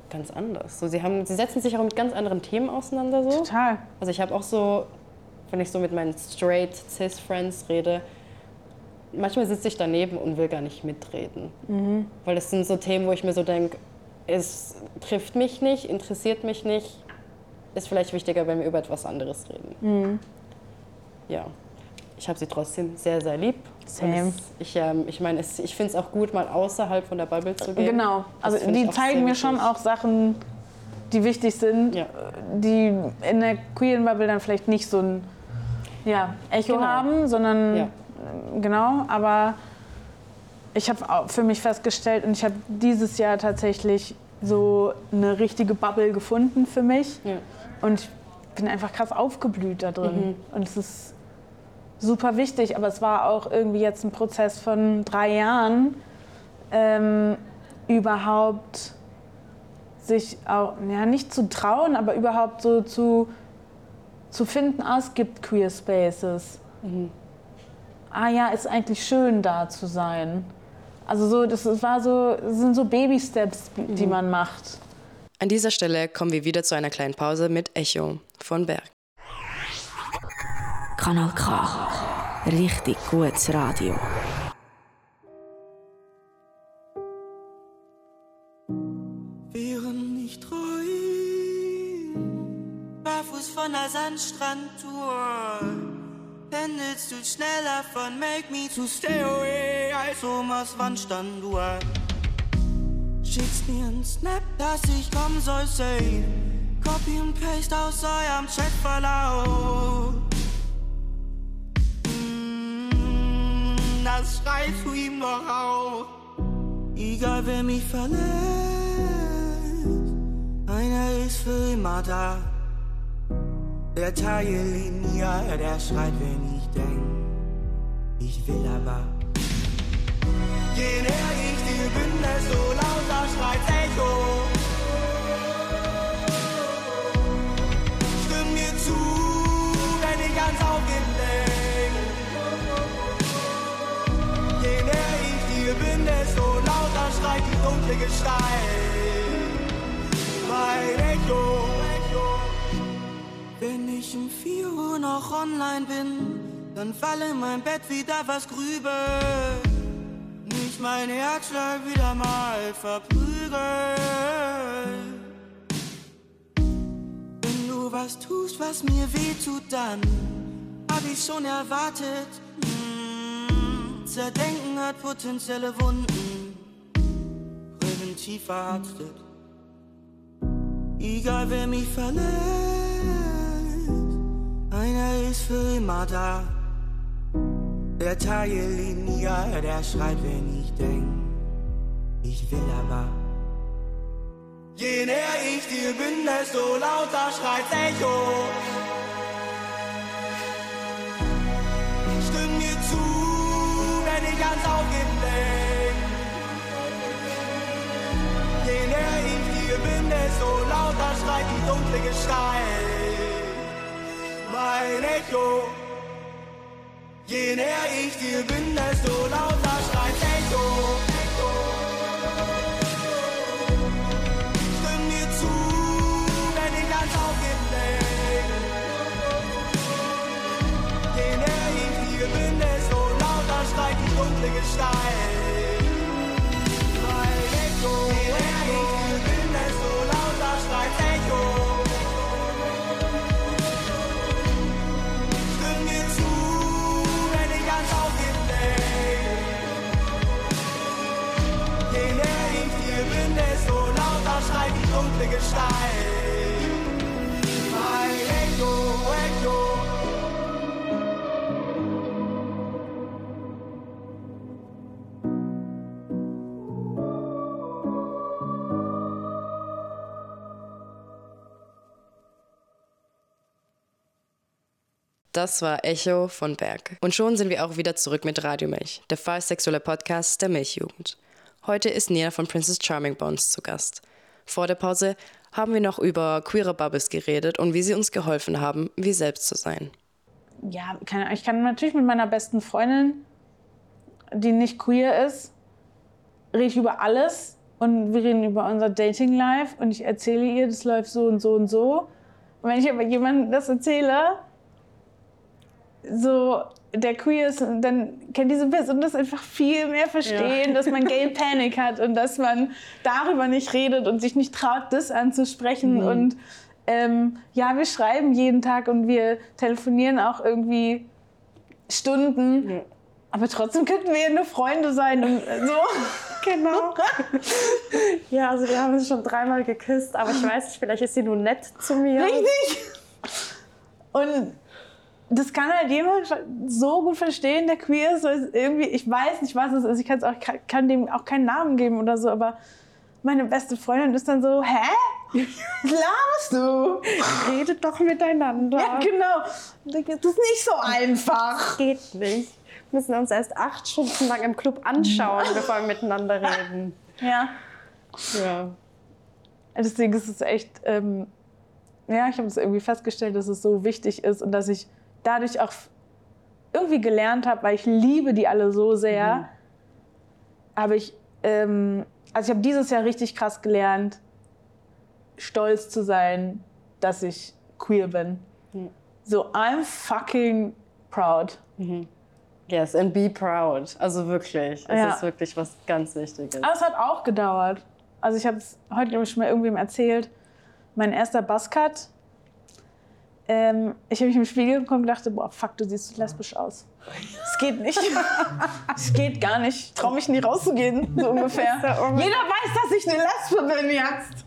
ganz anders. So, sie, haben, sie setzen sich auch mit ganz anderen Themen auseinander. So. Total. Also ich habe auch so, wenn ich so mit meinen straight cis Friends rede, manchmal sitze ich daneben und will gar nicht mitreden. Weil das sind so Themen, wo ich mir so denke, es trifft mich nicht, interessiert mich nicht, ist vielleicht wichtiger, wenn wir über etwas anderes reden. Ja, ich habe sie trotzdem sehr, sehr lieb. Same. Es, ich ähm, ich meine, ich finde es auch gut, mal außerhalb von der Bubble zu gehen. Genau. Das Also die zeigen mir schon auch Sachen, die wichtig sind, Ja. die in der queeren Bubble dann vielleicht nicht so ein ja, Echo Genau. haben, sondern Ja. genau. Aber ich habe für mich festgestellt und ich habe dieses Jahr tatsächlich so eine richtige Bubble gefunden für mich. Ja. Und ich bin einfach krass aufgeblüht da drin. Mhm. Und es ist super wichtig, aber es war auch irgendwie jetzt ein Prozess von drei Jahren, ähm, überhaupt sich auch, ja, nicht zu trauen, aber überhaupt so zu, zu finden, ah, es gibt Queer Spaces. Ah ja, ist eigentlich schön da zu sein. Also so, das war so, das sind so Baby-Steps, die man macht. An dieser Stelle kommen wir wieder zu einer kleinen Pause mit Echo von Berg. Kanal K. Richtig gutes Radio. wären nicht treu. Barfuß von der Sandstrandtour. Pendelst du schneller von Make Me to Stay Away als Omas Wandstanduhr. Schickst mir einen Snap, dass ich kommen soll, say. Copy und Paste aus eurem Chatverlauf. Mm, Das schreibst du ihm doch auch. Egal wer mich verlässt, einer ist für immer da. Der Teillinie, der schreit, wenn ich denk, ich will aber. Je näher ich dir bin, desto lauter schreit Echo. Stimm mir zu, wenn ich ans Aufgeben denk. Je näher ich dir bin, desto lauter schreit die dunkle Gestalt. Mein Echo. Wenn ich um 4 Uhr noch online bin, dann falle in mein Bett wieder was grübel. Nicht mein Herzschlag wieder mal verprügelt. Wenn du was tust, was mir weh tut, dann hab ich schon erwartet. Hm, Zerdenken hat potenzielle Wunden, präventiv verarztet. Egal wer mich verlässt, einer ist für immer da. Der Teillinie, der schreit, wenn ich denk, ich will aber. Je näher ich dir bin, desto lauter schreit Echo. Stimm mir zu, wenn ich ans Aufgeben denk. Je näher ich dir bin, desto lauter schreit die dunkle Gestalt. Mein Echo. Je näher ich dir bin, desto lauter schreit Echo. Stimm mir zu, wenn ich ans Aufgeben denk. Je näher ich dir bin, desto lauter schreit die dunkle Gestalt. Mein Echo. Je dunkle Gestalt. Mein Echo, Echo. Das war Echo von Berg. Und schon sind wir auch wieder zurück mit Radio Milch, der fallsexuelle Podcast der Milchjugend. Heute ist Nina von Princess Charming uns zu Gast. Vor der Pause haben wir noch über queere Bubbles geredet und wie sie uns geholfen haben, wie selbst zu sein. Ja, ich kann natürlich mit meiner besten Freundin, die nicht queer ist, rede ich über alles und wir reden über unser Dating-Life und ich erzähle ihr, das läuft so und so und so. Und wenn ich aber jemandem das erzähle, so der queer ist, dann kann diese Person das einfach viel mehr verstehen, dass man Gay Panic hat und dass man darüber nicht redet und sich nicht traut, das anzusprechen. Und ähm, ja, wir schreiben jeden Tag und wir telefonieren auch irgendwie Stunden. Aber trotzdem könnten wir ja nur Freunde sein und äh, so. Genau. ja, also wir haben uns schon dreimal geküsst, aber ich weiß nicht, vielleicht ist sie nur nett zu mir. Richtig. Und das kann halt jemand so gut verstehen, der queer ist. weil Irgendwie, ich weiß nicht, was es ist. Ich kann's auch, kann, kann dem auch keinen Namen geben oder so. Aber meine beste Freundin ist dann so, hä? Was du? Redet doch miteinander. Ja, genau. Das ist nicht so einfach. Geht nicht. Wir müssen uns erst acht Stunden lang im Club anschauen, bevor wir miteinander reden. Ja. Ja. Deswegen ist es echt, ähm, ja, ich habe es irgendwie festgestellt, dass es so wichtig ist und dass ich dadurch auch irgendwie gelernt habe, weil ich liebe die alle so sehr. Aber ich, ähm, also ich habe dieses Jahr richtig krass gelernt, stolz zu sein, dass ich queer bin. So, I'm fucking proud. Yes, and be proud. Also wirklich. Es Ja. ist wirklich was ganz Wichtiges. Aber es hat auch gedauert. Also ich habe es heute glaub ich, schon mal irgendwem erzählt. Mein erster Buzzcut. Ähm, ich habe mich im Spiegel geguckt und dachte, boah, fuck, du siehst so lesbisch aus. Es geht nicht. Es geht gar nicht. Ich traue mich nie rauszugehen, so ungefähr. Jeder weiß, dass ich eine Lesbe bin jetzt.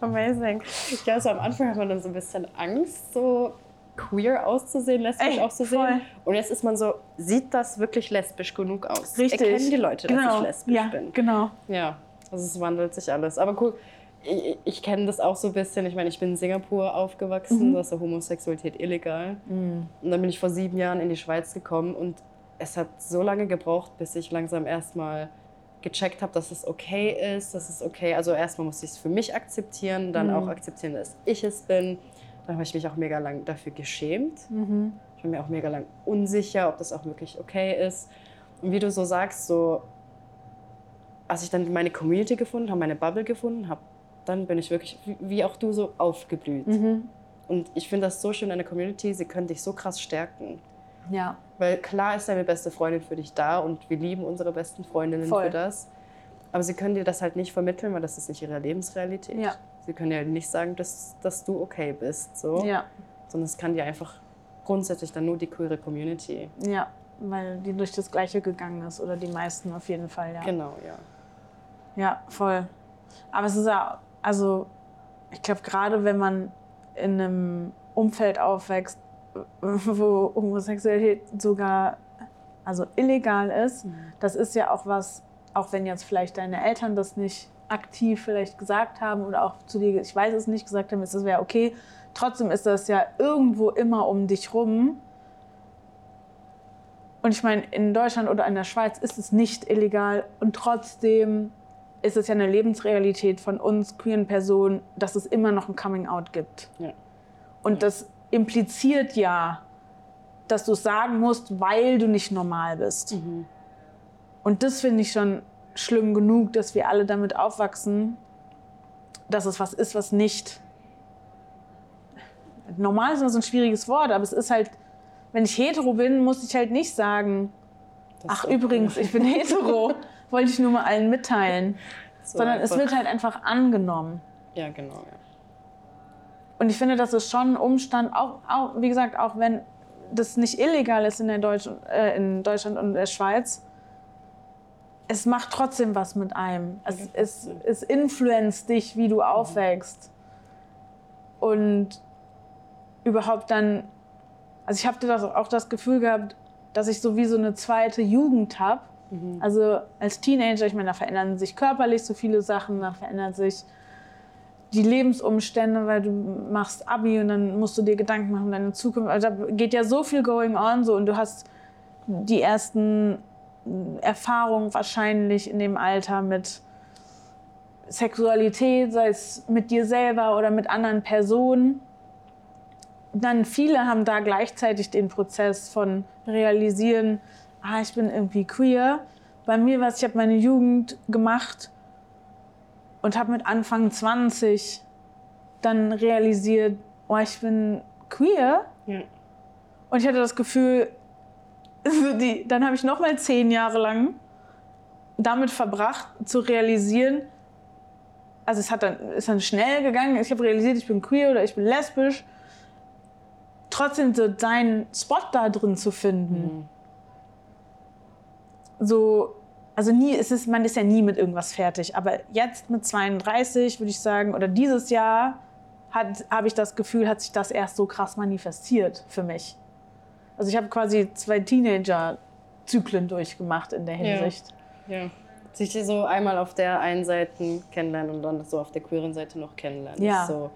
Amazing. Ja, also am Anfang hat man dann so ein bisschen Angst, so queer auszusehen, lesbisch Ey, auszusehen. voll. Und jetzt ist man so, sieht das wirklich lesbisch genug aus? Richtig. Erkennen die Leute, dass genau. ich lesbisch ja, bin? Genau. Ja, also es wandelt sich alles. Aber cool, ich, ich kenne das auch so ein bisschen. Ich meine, ich bin in Singapur aufgewachsen, da ist ja Homosexualität illegal. Und dann bin ich vor sieben Jahren in die Schweiz gekommen und es hat so lange gebraucht, bis ich langsam erstmal gecheckt habe, dass es okay ist, dass es okay, also erstmal musste ich es für mich akzeptieren, dann auch akzeptieren, dass ich es bin. Dann habe ich mich auch mega lang dafür geschämt. Ich war mir auch mega lang unsicher, ob das auch wirklich okay ist. Und wie du so sagst, so als ich dann meine Community gefunden habe, meine Bubble gefunden habe, dann bin ich wirklich, wie- auch du, so aufgeblüht. Und ich finde das so schön an der Community, sie können dich so krass stärken. Ja. Weil klar ist deine beste Freundin für dich da und wir lieben unsere besten Freundinnen Voll. für das. Aber sie können dir das halt nicht vermitteln, weil das ist nicht ihre Lebensrealität. Ja. Sie können dir nicht sagen, dass, dass du okay bist. So. Ja. Sondern es kann dir einfach grundsätzlich dann nur die queere Community. Ja. Weil die durch das Gleiche gegangen ist. Oder die meisten auf jeden Fall, ja. Genau, ja. Ja, voll. Aber es ist ja, also ich glaube, gerade wenn man in einem Umfeld aufwächst, wo Homosexualität sogar also illegal ist, das ist ja auch was, auch wenn jetzt vielleicht deine Eltern das nicht aktiv vielleicht gesagt haben oder auch zu dir, ich weiß es nicht, gesagt haben, ist das wäre okay. Trotzdem ist das ja irgendwo immer um dich rum. Und ich meine, in Deutschland oder in der Schweiz ist es nicht illegal und trotzdem ist es ja eine Lebensrealität von uns queeren Personen, dass es immer noch ein Coming-out gibt. Ja. Und das impliziert ja, dass du es sagen musst, weil du nicht normal bist. Und das finde ich schon schlimm genug, dass wir alle damit aufwachsen, dass es was ist, was nicht. Normal ist immer so ein schwieriges Wort, aber es ist halt, wenn ich hetero bin, muss ich halt nicht sagen, ach übrigens, ich bin hetero, wollte ich nur mal allen mitteilen. So Sondern es einfach. wird halt einfach angenommen. Ja, genau. Ja. Und ich finde, das ist schon ein Umstand, auch, auch wie gesagt, auch wenn das nicht illegal ist in, der Deutsch, äh, in Deutschland und der Schweiz, es macht trotzdem was mit einem. Es, es, es influenzt dich, wie du aufwächst. Und überhaupt dann, also ich habe auch das Gefühl gehabt, dass ich so wie so eine zweite Jugend habe. Also als Teenager, ich meine, da verändern sich körperlich so viele Sachen, da verändert sich die Lebensumstände, weil du machst Abi und dann musst du dir Gedanken machen um deine Zukunft. Also da geht ja so viel going on so und du hast die ersten Erfahrungen wahrscheinlich in dem Alter mit Sexualität, sei es mit dir selber oder mit anderen Personen. Dann viele haben da gleichzeitig den Prozess von realisieren, ah, ich bin irgendwie queer. Bei mir war es, ich habe meine Jugend gemacht und habe mit Anfang 20 dann realisiert, oh, ich bin queer. Ja. Und ich hatte das Gefühl, die, dann habe ich noch mal zehn Jahre lang damit verbracht, zu realisieren, also es hat dann, ist dann schnell gegangen, ich habe realisiert, ich bin queer oder ich bin lesbisch. Trotzdem so deinen Spot da drin zu finden. So, also nie, es ist, man ist ja nie mit irgendwas fertig. Aber jetzt mit 32 würde ich sagen, oder dieses Jahr habe ich das Gefühl, hat sich das erst so krass manifestiert für mich. Also ich habe quasi zwei Teenager-Zyklen durchgemacht in der Hinsicht. ja. Sich so einmal auf der einen Seite kennenlernen und dann so auf der queeren Seite noch kennenlernen. Ja. Ist so,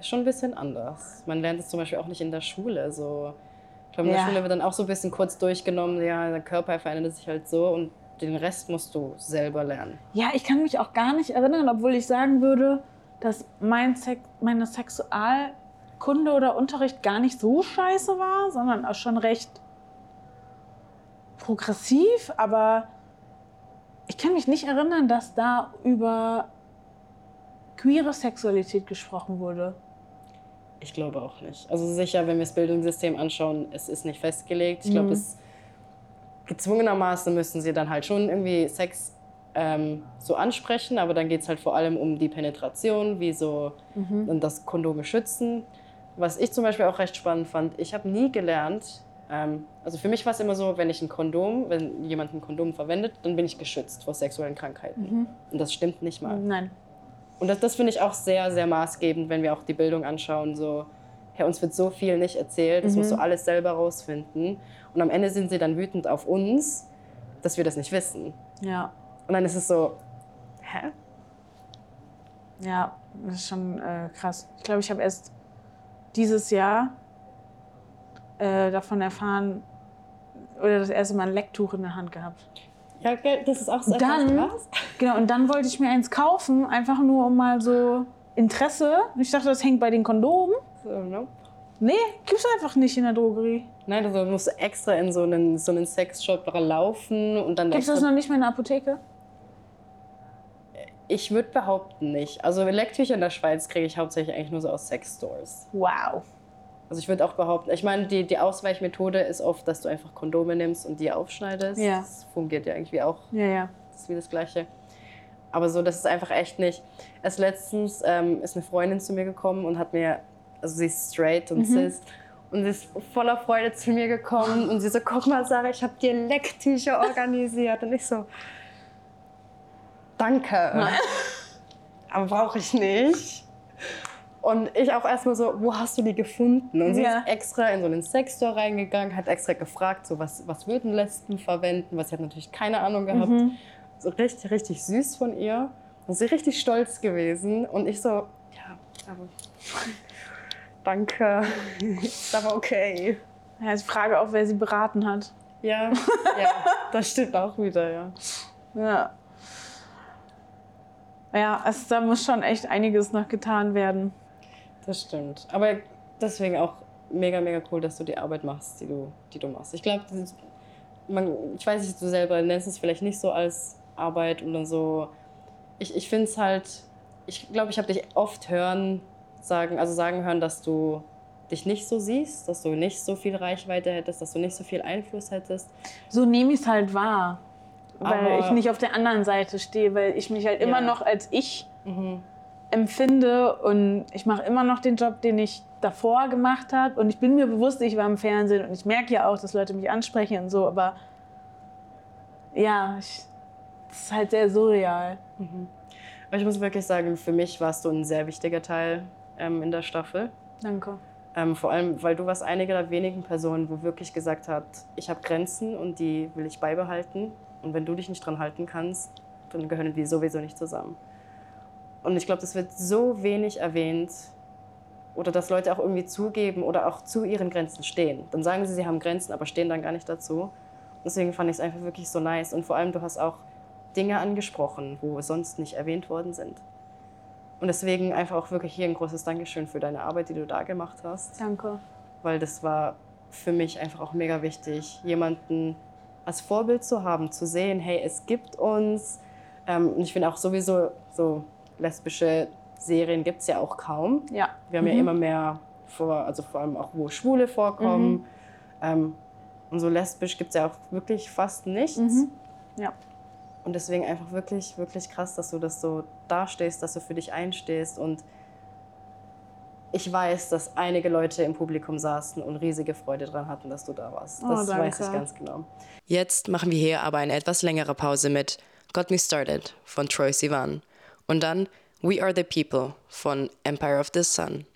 ist schon ein bisschen anders. Man lernt es zum Beispiel auch nicht in der Schule. So. Ich glaube, in der Ja. Schule wird dann auch so ein bisschen kurz durchgenommen, ja, der Körper verändert sich halt so und den Rest musst du selber lernen. Ja, ich kann mich auch gar nicht erinnern, obwohl ich sagen würde, dass mein Sex, meine Sexualkunde oder Unterricht gar nicht so scheiße war, sondern auch schon recht progressiv. Aber ich kann mich nicht erinnern, dass da über queere Sexualität gesprochen wurde. Ich glaube auch nicht. Also sicher, wenn wir das Bildungssystem anschauen, es ist nicht festgelegt. Ich glaube, es gezwungenermaßen müssen sie dann halt schon irgendwie Sex ähm, so ansprechen, aber dann geht es halt vor allem um die Penetration, wie so und das Kondome schützen. Was ich zum Beispiel auch recht spannend fand, ich habe nie gelernt, ähm, also für mich war es immer so, wenn ich ein Kondom, wenn jemand ein Kondom verwendet, dann bin ich geschützt vor sexuellen Krankheiten. Und das stimmt nicht mal. Nein. Und das, das finde ich auch sehr, sehr maßgebend, wenn wir auch die Bildung anschauen. So, hey, uns wird so viel nicht erzählt, das musst du alles selber rausfinden. Und am Ende sind sie dann wütend auf uns, dass wir das nicht wissen. Ja. Und dann ist es so, hä? Ja, das ist schon äh, krass. Ich glaube, ich habe erst dieses Jahr äh, davon erfahren oder das erste Mal ein Lecktuch in der Hand gehabt. Ja, gell, das ist auch so Dann, krass. genau, und dann wollte ich mir eins kaufen, einfach nur um mal so Interesse. Ich dachte, das hängt bei den Kondomen. So, ne? Nee, gibt's einfach nicht in der Drogerie. Nein, also du musst extra in so einen, so einen Sexshop laufen und dann Gibt's das noch nicht mehr in der Apotheke? Ich würde behaupten nicht. Also Lecktücher in der Schweiz kriege ich hauptsächlich eigentlich nur so aus Sexstores. Wow. Also ich würde auch behaupten, ich meine, die, die Ausweichmethode ist oft, dass du einfach Kondome nimmst und die aufschneidest. Ja. Das fungiert ja irgendwie auch, Ja, ja. das ist wie das Gleiche. Aber so, das ist einfach echt nicht. Erst letztens ähm, ist eine Freundin zu mir gekommen und hat mir, also sie ist straight und cis, und sie ist voller Freude zu mir gekommen und sie so, guck mal Sarah, ich habe dir Lecktücher organisiert. Und ich so, danke. Aber brauche ich nicht. Und ich auch erstmal so, wo hast du die gefunden? Und sie Ja. ist extra in so einen Sexstore reingegangen, hat extra gefragt, so was, was würden Lesben verwenden, was sie hat natürlich keine Ahnung gehabt. So richtig, richtig süß von ihr. Und sie richtig stolz gewesen. Und ich so, ja, aber danke. ist aber okay. Ja, ich frage auch, wer sie beraten hat. Ja, ja, das stimmt auch wieder, ja. Ja. Ja, also da muss schon echt einiges noch getan werden. Das stimmt. Aber deswegen auch mega, mega cool, dass du die Arbeit machst, die du, die du machst. Ich glaube, ich weiß nicht, du selber nennst es vielleicht nicht so als Arbeit oder so. Ich, ich finde es halt, ich glaube, ich habe dich oft hören, sagen, also sagen hören, dass du dich nicht so siehst, dass du nicht so viel Reichweite hättest, dass du nicht so viel Einfluss hättest. So nehme ich es halt wahr weil Aber ich nicht auf der anderen Seite stehe, weil ich mich halt immer ja. noch als ich mhm. Empfinde und ich mache immer noch den Job, den ich davor gemacht habe und ich bin mir bewusst, ich war im Fernsehen und ich merke ja auch, dass Leute mich ansprechen und so, aber ja, ich, das ist halt sehr surreal. Mhm. Aber ich muss wirklich sagen, für mich warst du ein sehr wichtiger Teil ähm, in der Staffel. Danke. Ähm, vor allem, weil du warst eine der wenigen Personen, wo wirklich gesagt hat, ich habe Grenzen und die will ich beibehalten. Und wenn du dich nicht dran halten kannst, dann gehören die sowieso nicht zusammen. Und ich glaube, das wird so wenig erwähnt oder dass Leute auch irgendwie zugeben oder auch zu ihren Grenzen stehen. Dann sagen sie, sie haben Grenzen, aber stehen dann gar nicht dazu. Deswegen fand ich es einfach wirklich so nice. Und vor allem, du hast auch Dinge angesprochen, wo sonst nicht erwähnt worden sind. Und deswegen einfach auch wirklich hier ein großes Dankeschön für deine Arbeit, die du da gemacht hast. Danke. Weil das war für mich einfach auch mega wichtig, jemanden als Vorbild zu haben, zu sehen, hey, es gibt uns. Ähm, und ich finde auch sowieso so lesbische Serien gibt es ja auch kaum. Ja. Wir haben mhm. ja immer mehr, vor, also vor allem auch, wo Schwule vorkommen. Mhm. Ähm, und so lesbisch gibt es ja auch wirklich fast nichts. Mhm. Ja. Und deswegen einfach wirklich, wirklich krass, dass du das so dastehst, dass du für dich einstehst und ich weiß, dass einige Leute im Publikum saßen und riesige Freude daran hatten, dass du da warst. Oh, das oh, weiß ich ganz genau. Jetzt machen wir hier aber eine etwas längere Pause mit Got Me Started von Troy Sivan und dann We Are the People von Empire of the Sun.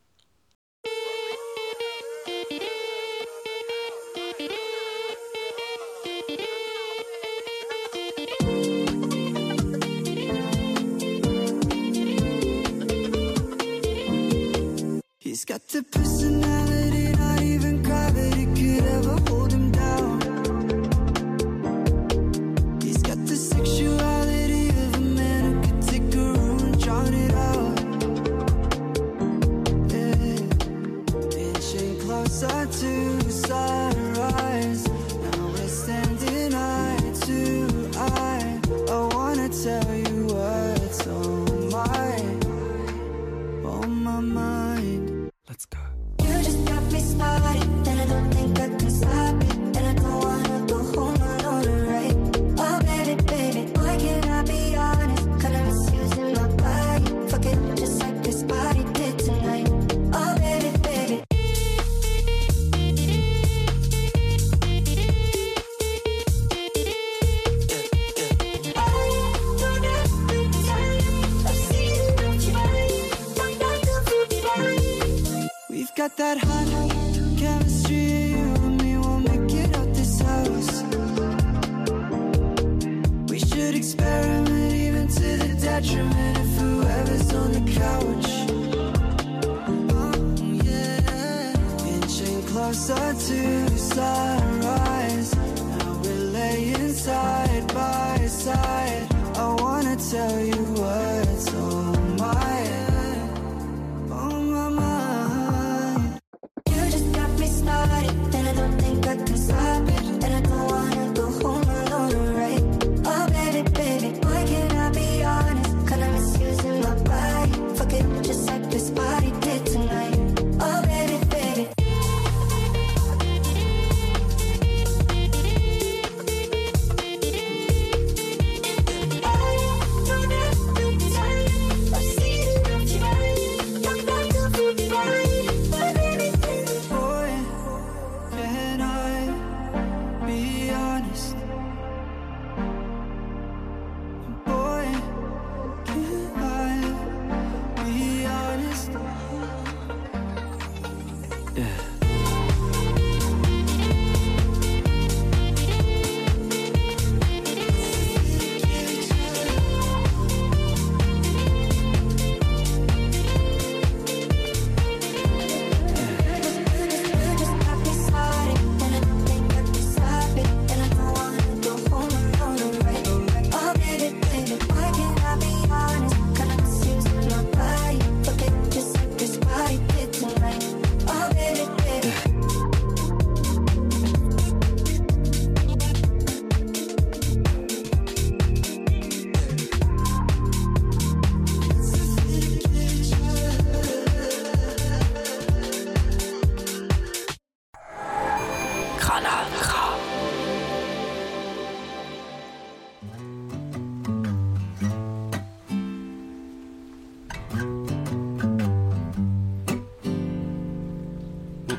Closer to sunrise. Now we're laying side by side. I wanna tell you what's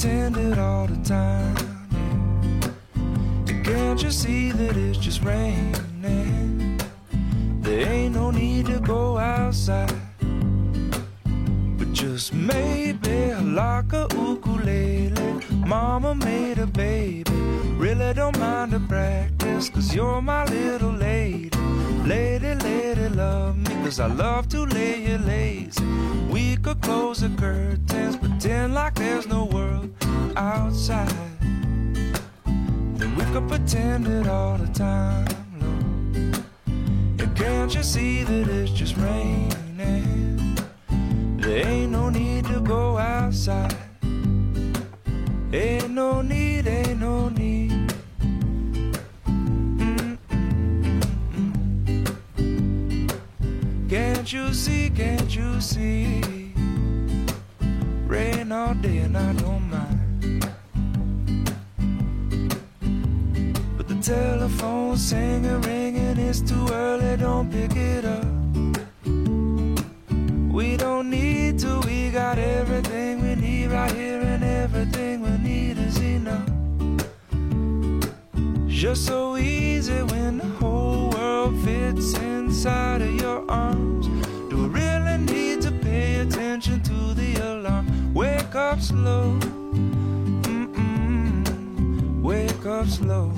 Pretend it all the time. can't you see that it's just raining? There ain't no need to go outside. But just maybe like a ukulele. Mama made a baby. Really don't mind the practice, cause you're my little lady. Lady, lady, love me, cause I love to lay you lazy. We could close the curtains, pretend like there's no world outside. Then we could pretend it all the time, Lord. And can't you see that it's just raining? There ain't no need to go outside. Ain't no need, ain't no need. Can't you see, can't you see? Rain all day and I don't mind. But the telephone's singing, ringing, it's too early, don't pick it up. We don't need to, we got everything we need right here, and everything we need is enough. Just so easy when the whole world fits inside of your arms. Up slow, mm-mm, wake up slow.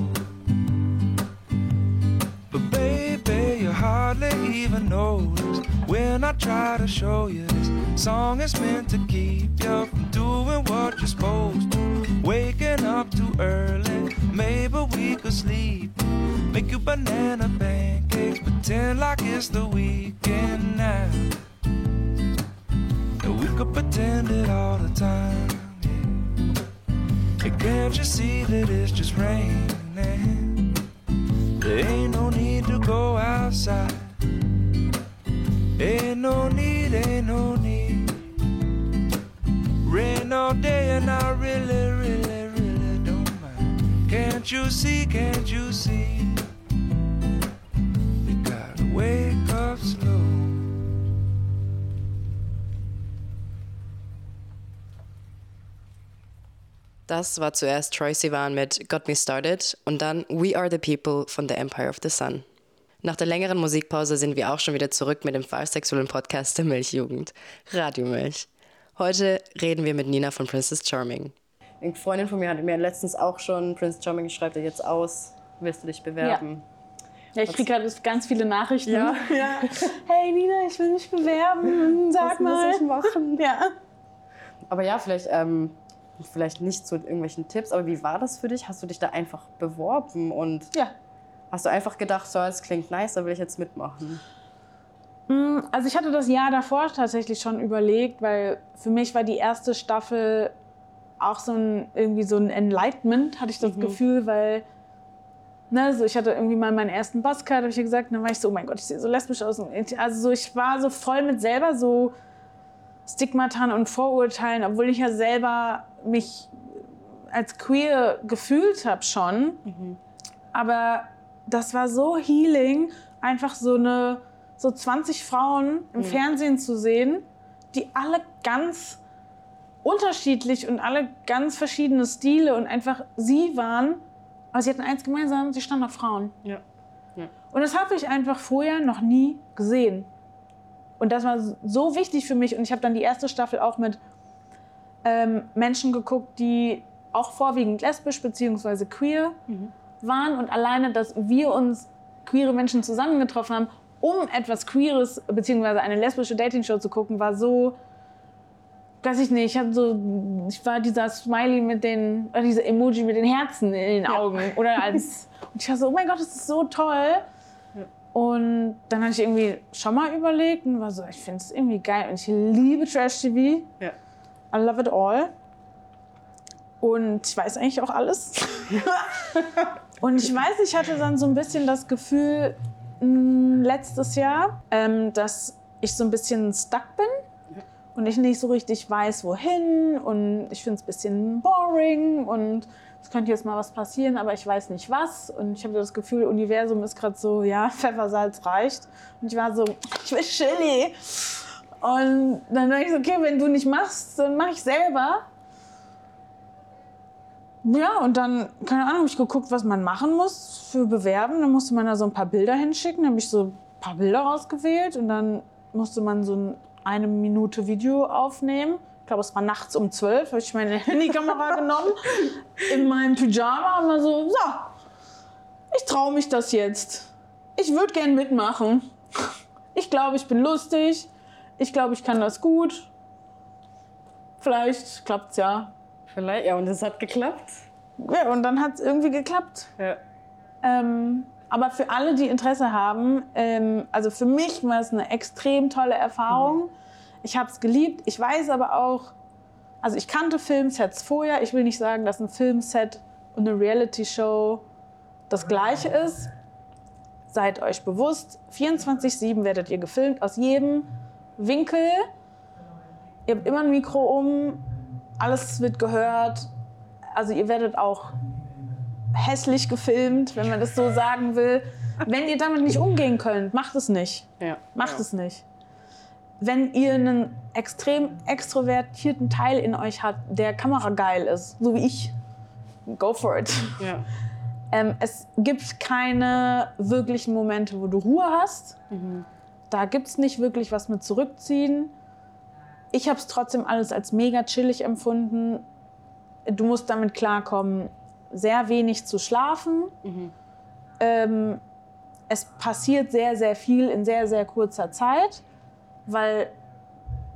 But baby, you hardly even notice when I try to show you this song is meant to keep you from doing what you're supposed to. Waking up too early, maybe we could sleep. Make you banana pancakes, pretend like it's the weekend now. Could pretend it all the time. And can't you see that it's just raining? There ain't no need to go outside. Ain't no need, ain't no need. Rain all day and I really, really, really don't mind. Can't you see, can't you see? You gotta wake up slow. Das war zuerst Troy Sivan mit Got Me Started und dann We Are the People von The Empire of the Sun. Nach der längeren Musikpause sind wir auch schon wieder zurück mit dem fallsexuellen Podcast der Milchjugend, Radio Milch. Heute reden wir mit Nina von Princess Charming. Eine Freundin von mir hatte mir letztens auch schon, Prince Charming schreibt er jetzt aus, willst du dich bewerben? Ja, ich kriege gerade ganz viele Nachrichten. Ja. ja. Hey Nina, ich will mich bewerben. Sag Was mal. muss ich machen? Ja. Aber ja, vielleicht, ähm, vielleicht nicht zu irgendwelchen Tipps, aber wie war das für dich? Hast du dich da einfach beworben und Ja. hast du einfach gedacht, so, das klingt nice, da will ich jetzt mitmachen? Mm, Also ich hatte das Jahr davor tatsächlich schon überlegt, weil für mich war die erste Staffel auch so ein irgendwie so ein Enlightenment, hatte ich das Gefühl, weil ne, so ich hatte irgendwie mal meinen ersten Buzzcut, habe ich ja gesagt, dann war ich so, oh mein Gott, ich sehe so lesbisch aus. Also so, ich war so voll mit selber so Stigmatan und Vorurteilen, obwohl ich ja selber mich als queer gefühlt habe schon. Aber das war so healing, einfach so eine so 20 Frauen im Fernsehen zu sehen, die alle ganz unterschiedlich und alle ganz verschiedene Stile und einfach sie waren, aber sie hatten eins gemeinsam, sie standen auf Frauen. Ja. Und das habe ich einfach vorher noch nie gesehen. Und das war so wichtig für mich. Und ich habe dann die erste Staffel auch mit ähm, Menschen geguckt, die auch vorwiegend lesbisch bzw. queer waren. Und alleine, dass wir uns queere Menschen zusammengetroffen haben, um etwas Queeres bzw. eine lesbische Dating-Show zu gucken, war so, weiß ich nicht, ich, hatte so, ich war dieser Smiley mit den, oder diese Emoji mit den Herzen in den Augen. Oder als, und ich war so, oh mein Gott, das ist so toll. Und dann hatte ich irgendwie schon mal überlegt und war so, ich finde es irgendwie geil und ich liebe Trash-TV. Ja. I love it all. Und ich weiß eigentlich auch alles. und ich weiß, ich hatte dann so ein bisschen das Gefühl mh, letztes Jahr, ähm, dass ich so ein bisschen stuck bin und ich nicht so richtig weiß, wohin. Und ich finde es ein bisschen boring und es könnte jetzt mal was passieren, aber ich weiß nicht was. Und ich habe das Gefühl, Universum ist gerade so, ja, Pfeffersalz reicht. Und ich war so, ich will Chili. Und dann dachte ich okay, wenn du nicht machst, dann mache ich selber. Ja, und dann, keine Ahnung, habe ich geguckt, was man machen muss für Bewerben. Dann musste man da so ein paar Bilder hinschicken. Dann habe ich so ein paar Bilder rausgewählt und dann musste man so ein eine Minute Video aufnehmen. Ich glaube, es war nachts um zwölf, habe ich meine Handykamera genommen, in meinem Pyjama und war so, so, ich traue mich das jetzt. Ich würde gern mitmachen. Ich glaube, ich bin lustig. Ich glaube, ich kann das gut. Vielleicht klappt's ja. Vielleicht, ja, und es hat geklappt. Ja, und dann hat es irgendwie geklappt. Ja. Ähm, aber für alle, die Interesse haben, ähm, also für mich war es eine extrem tolle Erfahrung. Ich habe es geliebt. Ich weiß aber auch, also ich kannte Filmsets vorher. Ich will nicht sagen, dass ein Filmset und eine Reality-Show das gleiche ist. Seid euch bewusst, 24-7 werdet ihr gefilmt aus jedem Winkel. Ihr habt immer ein Mikro um, alles wird gehört. Also ihr werdet auch hässlich gefilmt, wenn man das so sagen will. Wenn ihr damit nicht umgehen könnt, macht es nicht. Ja. Macht ja. es nicht. Wenn ihr einen extrem extrovertierten Teil in euch habt, der kamerageil ist, so wie ich, go for it. Ja. Ähm, es gibt keine wirklichen Momente, wo du Ruhe hast. Da gibt es nicht wirklich was mit zurückziehen. Ich habe es trotzdem alles als mega chillig empfunden. Du musst damit klarkommen, sehr wenig zu schlafen. Ähm, es passiert sehr, sehr viel in sehr, sehr kurzer Zeit, weil,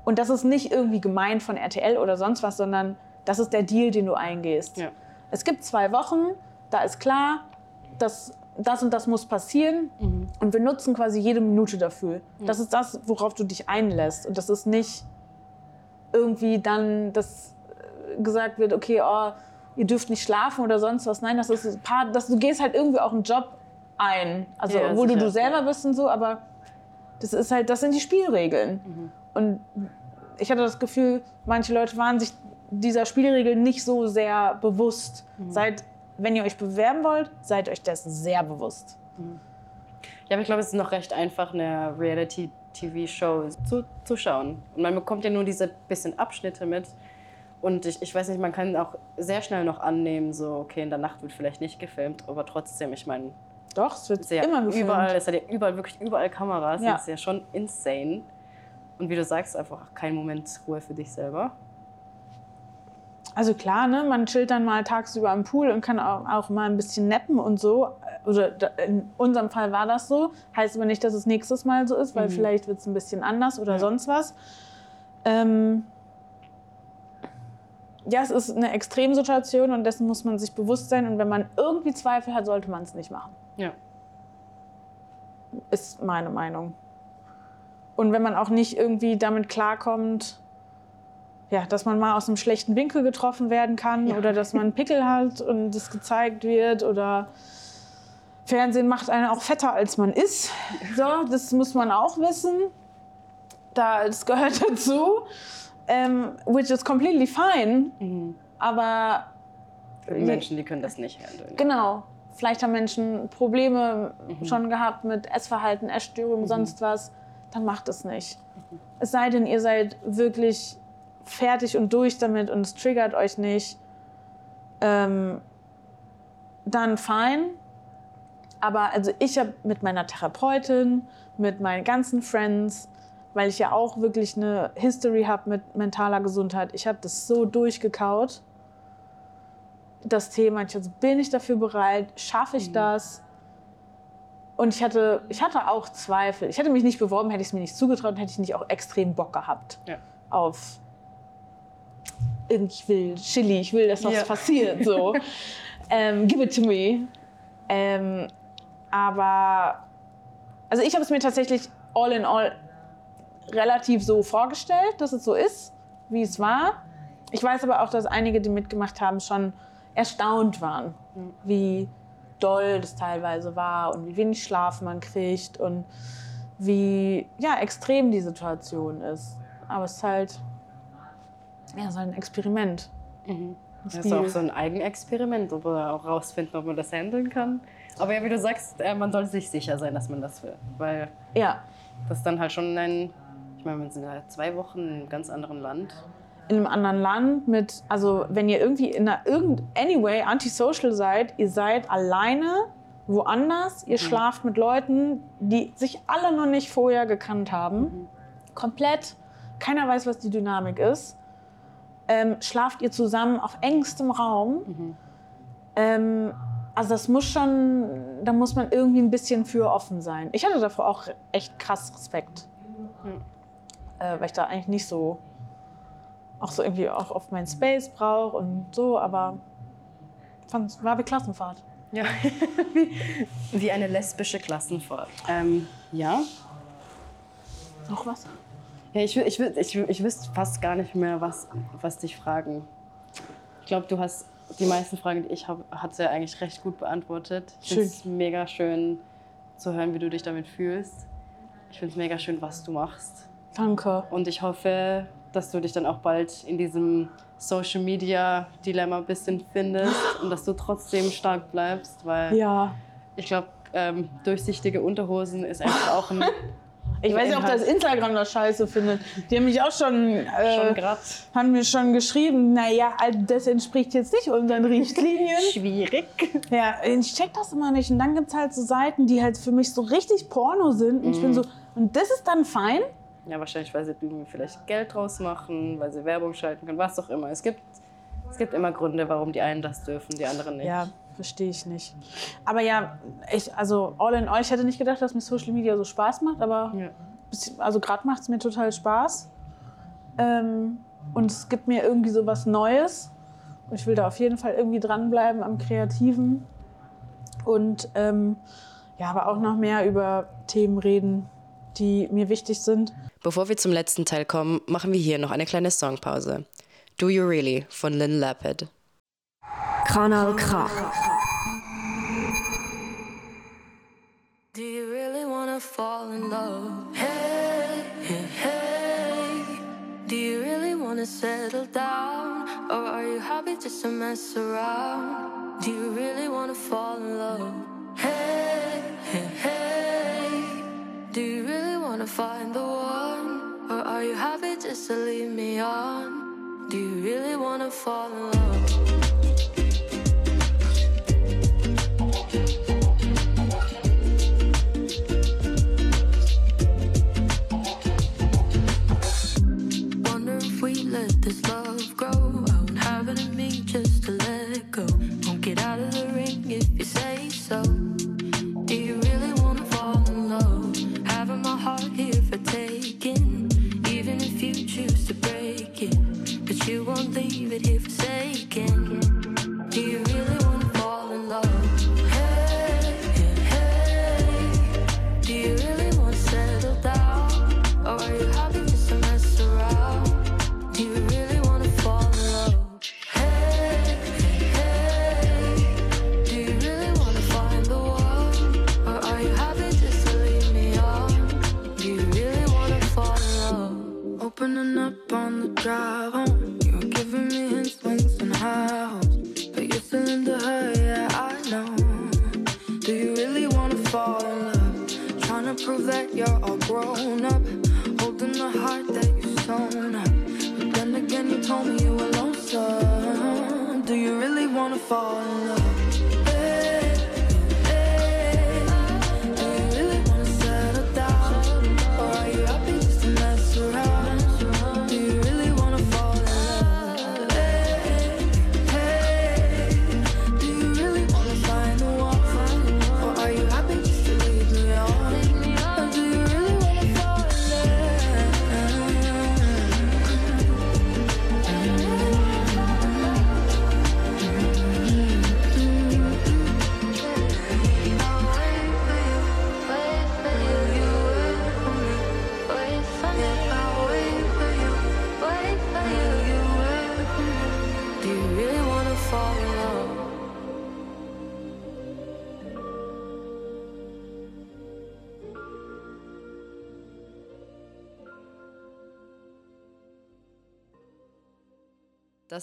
und das ist nicht irgendwie gemeint von RTL oder sonst was, sondern das ist der Deal, den du eingehst. Ja. Es gibt zwei Wochen, da ist klar, dass das und das muss passieren und wir nutzen quasi jede Minute dafür. Das ist das, worauf du dich einlässt und das ist nicht irgendwie dann, dass äh, gesagt wird, okay, oh, ihr dürft nicht schlafen oder sonst was. Nein, das ist ein paar, das, du gehst halt irgendwie auch einen Job ein. Also, Ja, obwohl du du selber bist und so, aber das ist halt, das sind die Spielregeln. Mhm. Und ich hatte das Gefühl, manche Leute waren sich dieser Spielregeln nicht so sehr bewusst. Mhm. Wenn ihr euch bewerben wollt, seid euch dessen sehr bewusst. Ja, aber ich glaube, es ist noch recht einfach, eine Reality-TV-Show zu, zu schauen. Und man bekommt ja nur diese bisschen Abschnitte mit. Und ich, ich weiß nicht, man kann auch sehr schnell noch annehmen, so, okay, in der Nacht wird vielleicht nicht gefilmt, aber trotzdem, ich meine, Doch, es wird ja immer gefilmt. überall, es hat ja überall, wirklich überall Kameras. Ja. Das ist ja schon insane. Und wie du sagst, einfach kein Moment Ruhe für dich selber. Also klar, ne, man chillt dann mal tagsüber am Pool und kann auch, auch mal ein bisschen nappen und so. Oder in unserem Fall war das so. Heißt aber nicht, dass es nächstes Mal so ist, weil vielleicht wird es ein bisschen anders oder sonst was. Ähm ja, es ist eine Extremsituation und dessen muss man sich bewusst sein. Und wenn man irgendwie Zweifel hat, sollte man es nicht machen. Ja. Ist meine Meinung. Und wenn man auch nicht irgendwie damit klarkommt, ja, dass man mal aus einem schlechten Winkel getroffen werden kann oder dass man einen Pickel hat und es gezeigt wird oder Fernsehen macht einen auch fetter, als man ist. So, das muss man auch wissen. Da, das gehört dazu. Ähm, which is completely fine. Aber Für die Menschen, die können das nicht handeln. Genau. Vielleicht haben Menschen Probleme schon gehabt mit Essverhalten, Essstörungen, sonst was. Dann macht es nicht. Es sei denn, ihr seid wirklich fertig und durch damit und es triggert euch nicht. Ähm, dann fein. Aber also ich habe mit meiner Therapeutin, mit meinen ganzen Friends, weil ich ja auch wirklich eine History habe mit mentaler Gesundheit, ich habe das so durchgekaut das Thema. Ich also, bin ich dafür bereit? Schaffe ich das? Und ich hatte, ich hatte auch Zweifel. Ich hätte mich nicht beworben, hätte ich es mir nicht zugetraut, hätte ich nicht auch extrem Bock gehabt Ja. auf ich will Chili, ich will, dass was Ja. passiert. So. ähm, give it to me. Ähm, aber also ich habe es mir tatsächlich all in all relativ so vorgestellt, dass es so ist, wie es war. ich weiß aber auch, dass einige, die mitgemacht haben, schon erstaunt waren, wie doll das teilweise war und wie wenig Schlaf man kriegt und wie ja, extrem die Situation ist. Aber es ist halt, ja, so ein Experiment. Das ist auch so ein Eigenexperiment, ob wir auch rausfinden, ob man das handeln kann. Aber ja, wie du sagst, äh, man sollte sich sicher sein, dass man das will. Weil Ja, das dann halt schon ein, ich meine, wir sind ja zwei Wochen in einem ganz anderen Land. in einem anderen Land mit, also wenn ihr irgendwie in einer irgend anyway antisocial seid, ihr seid alleine woanders, ihr schlaft mit Leuten, die sich alle noch nicht vorher gekannt haben, komplett, keiner weiß, was die Dynamik ist, ähm, schlaft ihr zusammen auf engstem Raum. Ähm, also das muss schon, da muss man irgendwie ein bisschen für offen sein. Ich hatte davor auch echt krass Respekt, äh, weil ich da eigentlich nicht so auch so irgendwie auch oft meinen Space brauche und so, aber fand, war wie Klassenfahrt. Ja, wie, wie eine lesbische Klassenfahrt. Ähm, ja. Noch was? Ja, ich, ich, ich, ich wüsste fast gar nicht mehr, was, was dich fragen. Ich glaube, du hast die meisten Fragen, die ich habe, hatte eigentlich recht gut beantwortet. Ich finde es mega schön zu hören, wie du dich damit fühlst. Ich finde es mega schön, was du machst. Danke. Und ich hoffe, dass du dich dann auch bald in diesem Social Media Dilemma ein bisschen findest und dass du trotzdem stark bleibst, weil Ja. ich glaube, ähm, durchsichtige Unterhosen ist einfach auch ein Ich weiß nicht, ob das Instagram das scheiße findet. Die haben mich auch schon, äh, schon haben mir schon geschrieben, naja, das entspricht jetzt nicht unseren Richtlinien. schwierig. Ja, ich check das immer nicht. Und dann gibt es halt so Seiten, die halt für mich so richtig Porno sind. Und ich bin so, und das ist dann fein? Ja, wahrscheinlich, weil sie irgendwie vielleicht Geld draus machen, weil sie Werbung schalten können, was auch immer. Es gibt, es gibt immer Gründe, warum die einen das dürfen, die anderen nicht. Ja, verstehe ich nicht. Aber ja, ich, also all in all, ich hätte nicht gedacht, dass mir Social Media so Spaß macht, aber Ja. also gerade macht es mir total Spaß. Ähm, und es gibt mir irgendwie so was Neues. Und ich will da auf jeden Fall irgendwie dranbleiben am Kreativen. Und ähm, ja, aber auch noch mehr über Themen reden, die mir wichtig sind. Bevor wir zum letzten Teil kommen, machen wir hier noch eine kleine Songpause. Do You Really von Lynn Lapid. Kanal K. Do you really wanna fall in love? Hey, hey, hey. Do you really wanna settle down? Or are you happy just to mess around? Do you really wanna fall in love? Hey, hey, hey. Do you really wanna find the one? Or are you happy just to leave me on? Do you really wanna fall in love? This love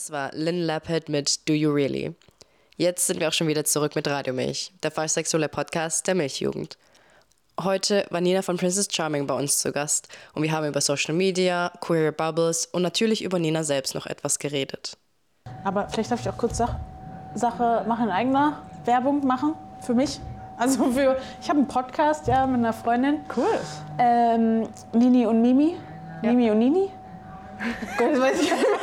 Das war Lynn Lappet mit Do You Really? Jetzt sind wir auch schon wieder zurück mit Radio Milch, der falschsexuelle Podcast der Milchjugend. Heute war Nina von Princess Charming bei uns zu Gast und wir haben über Social Media, Queer Bubbles und natürlich über Nina selbst noch etwas geredet. Aber vielleicht darf ich auch kurz Sach Sache machen, in eigener Werbung machen für mich. Also für, ich habe einen Podcast ja mit einer Freundin. Cool. Ähm, Nini und Mimi. Mimi und Nini. Gott, das weiß ich nicht mehr.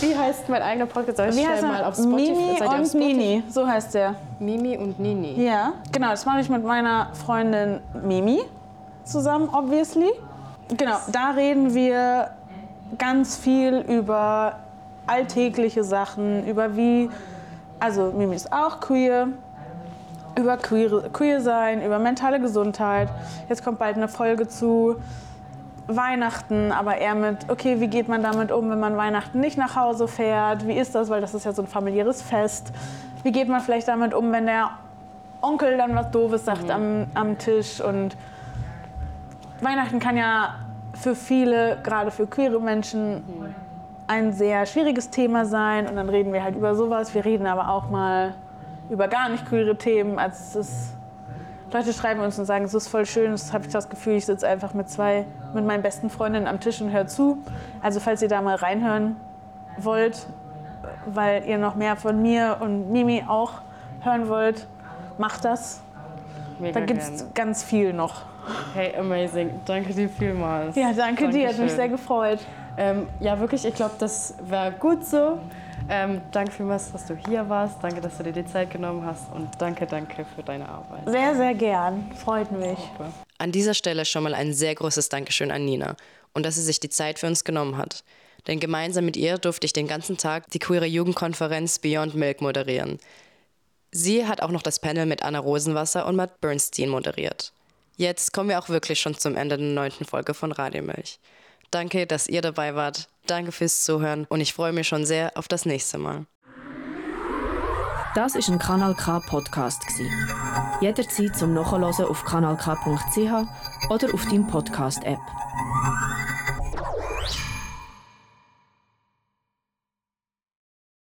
Wie heißt mein eigener Podcast? Soll ich Wie heißt mal er? auf Spotify? Mimi Seid und Spotify? Nini. So heißt der. Mimi und Nini. Ja, genau, das mache ich mit meiner Freundin Mimi zusammen, obviously. Genau, da reden wir ganz viel über alltägliche Sachen, über wie, also Mimi ist auch queer, über queer, queer sein, über mentale Gesundheit. Jetzt kommt bald eine Folge zu Weihnachten, aber eher mit, okay, wie geht man damit um, wenn man Weihnachten nicht nach Hause fährt? Wie ist das, weil das ist ja so ein familiäres Fest. Wie geht man vielleicht damit um, wenn der Onkel dann was Doofes sagt am, am Tisch? Und Weihnachten kann ja für viele, gerade für queere Menschen, ein sehr schwieriges Thema sein. Und dann reden wir halt über sowas. Wir reden aber auch mal über gar nicht queere Themen. Also es ist, Leute schreiben uns und sagen, es ist voll schön. Das habe ich das Gefühl, ich sitze einfach mit zwei, mit meinen besten Freundinnen am Tisch und höre zu. Also falls ihr da mal reinhören wollt, weil ihr noch mehr von mir und Mimi auch hören wollt, macht das. Mega Da gibt es ganz viel noch. Hey, amazing. Danke dir vielmals. Ja, danke dir, hat mich Dankeschön. sehr gefreut. Ähm, ja, wirklich, ich glaube, das war gut so. Ähm, danke vielmals, dass du hier warst. Danke, dass du dir die Zeit genommen hast. Und danke, danke für deine Arbeit. Sehr, sehr gern. Freut mich. An dieser Stelle schon mal ein sehr großes Dankeschön an Nina und dass sie sich die Zeit für uns genommen hat. Denn gemeinsam mit ihr durfte ich den ganzen Tag die queere Jugendkonferenz Beyond Milk moderieren. Sie hat auch noch das Panel mit Anna Rosenwasser und Matt Bernstein moderiert. Jetzt kommen wir auch wirklich schon zum Ende der neunten Folge von Radio Milch. Danke, dass ihr dabei wart. Danke fürs Zuhören und ich freue mich schon sehr auf das nächste Mal. Das ist ein Kanal K Podcast. Jederzeit zum Nachhören auf kanalk.ch oder auf deinem Podcast App.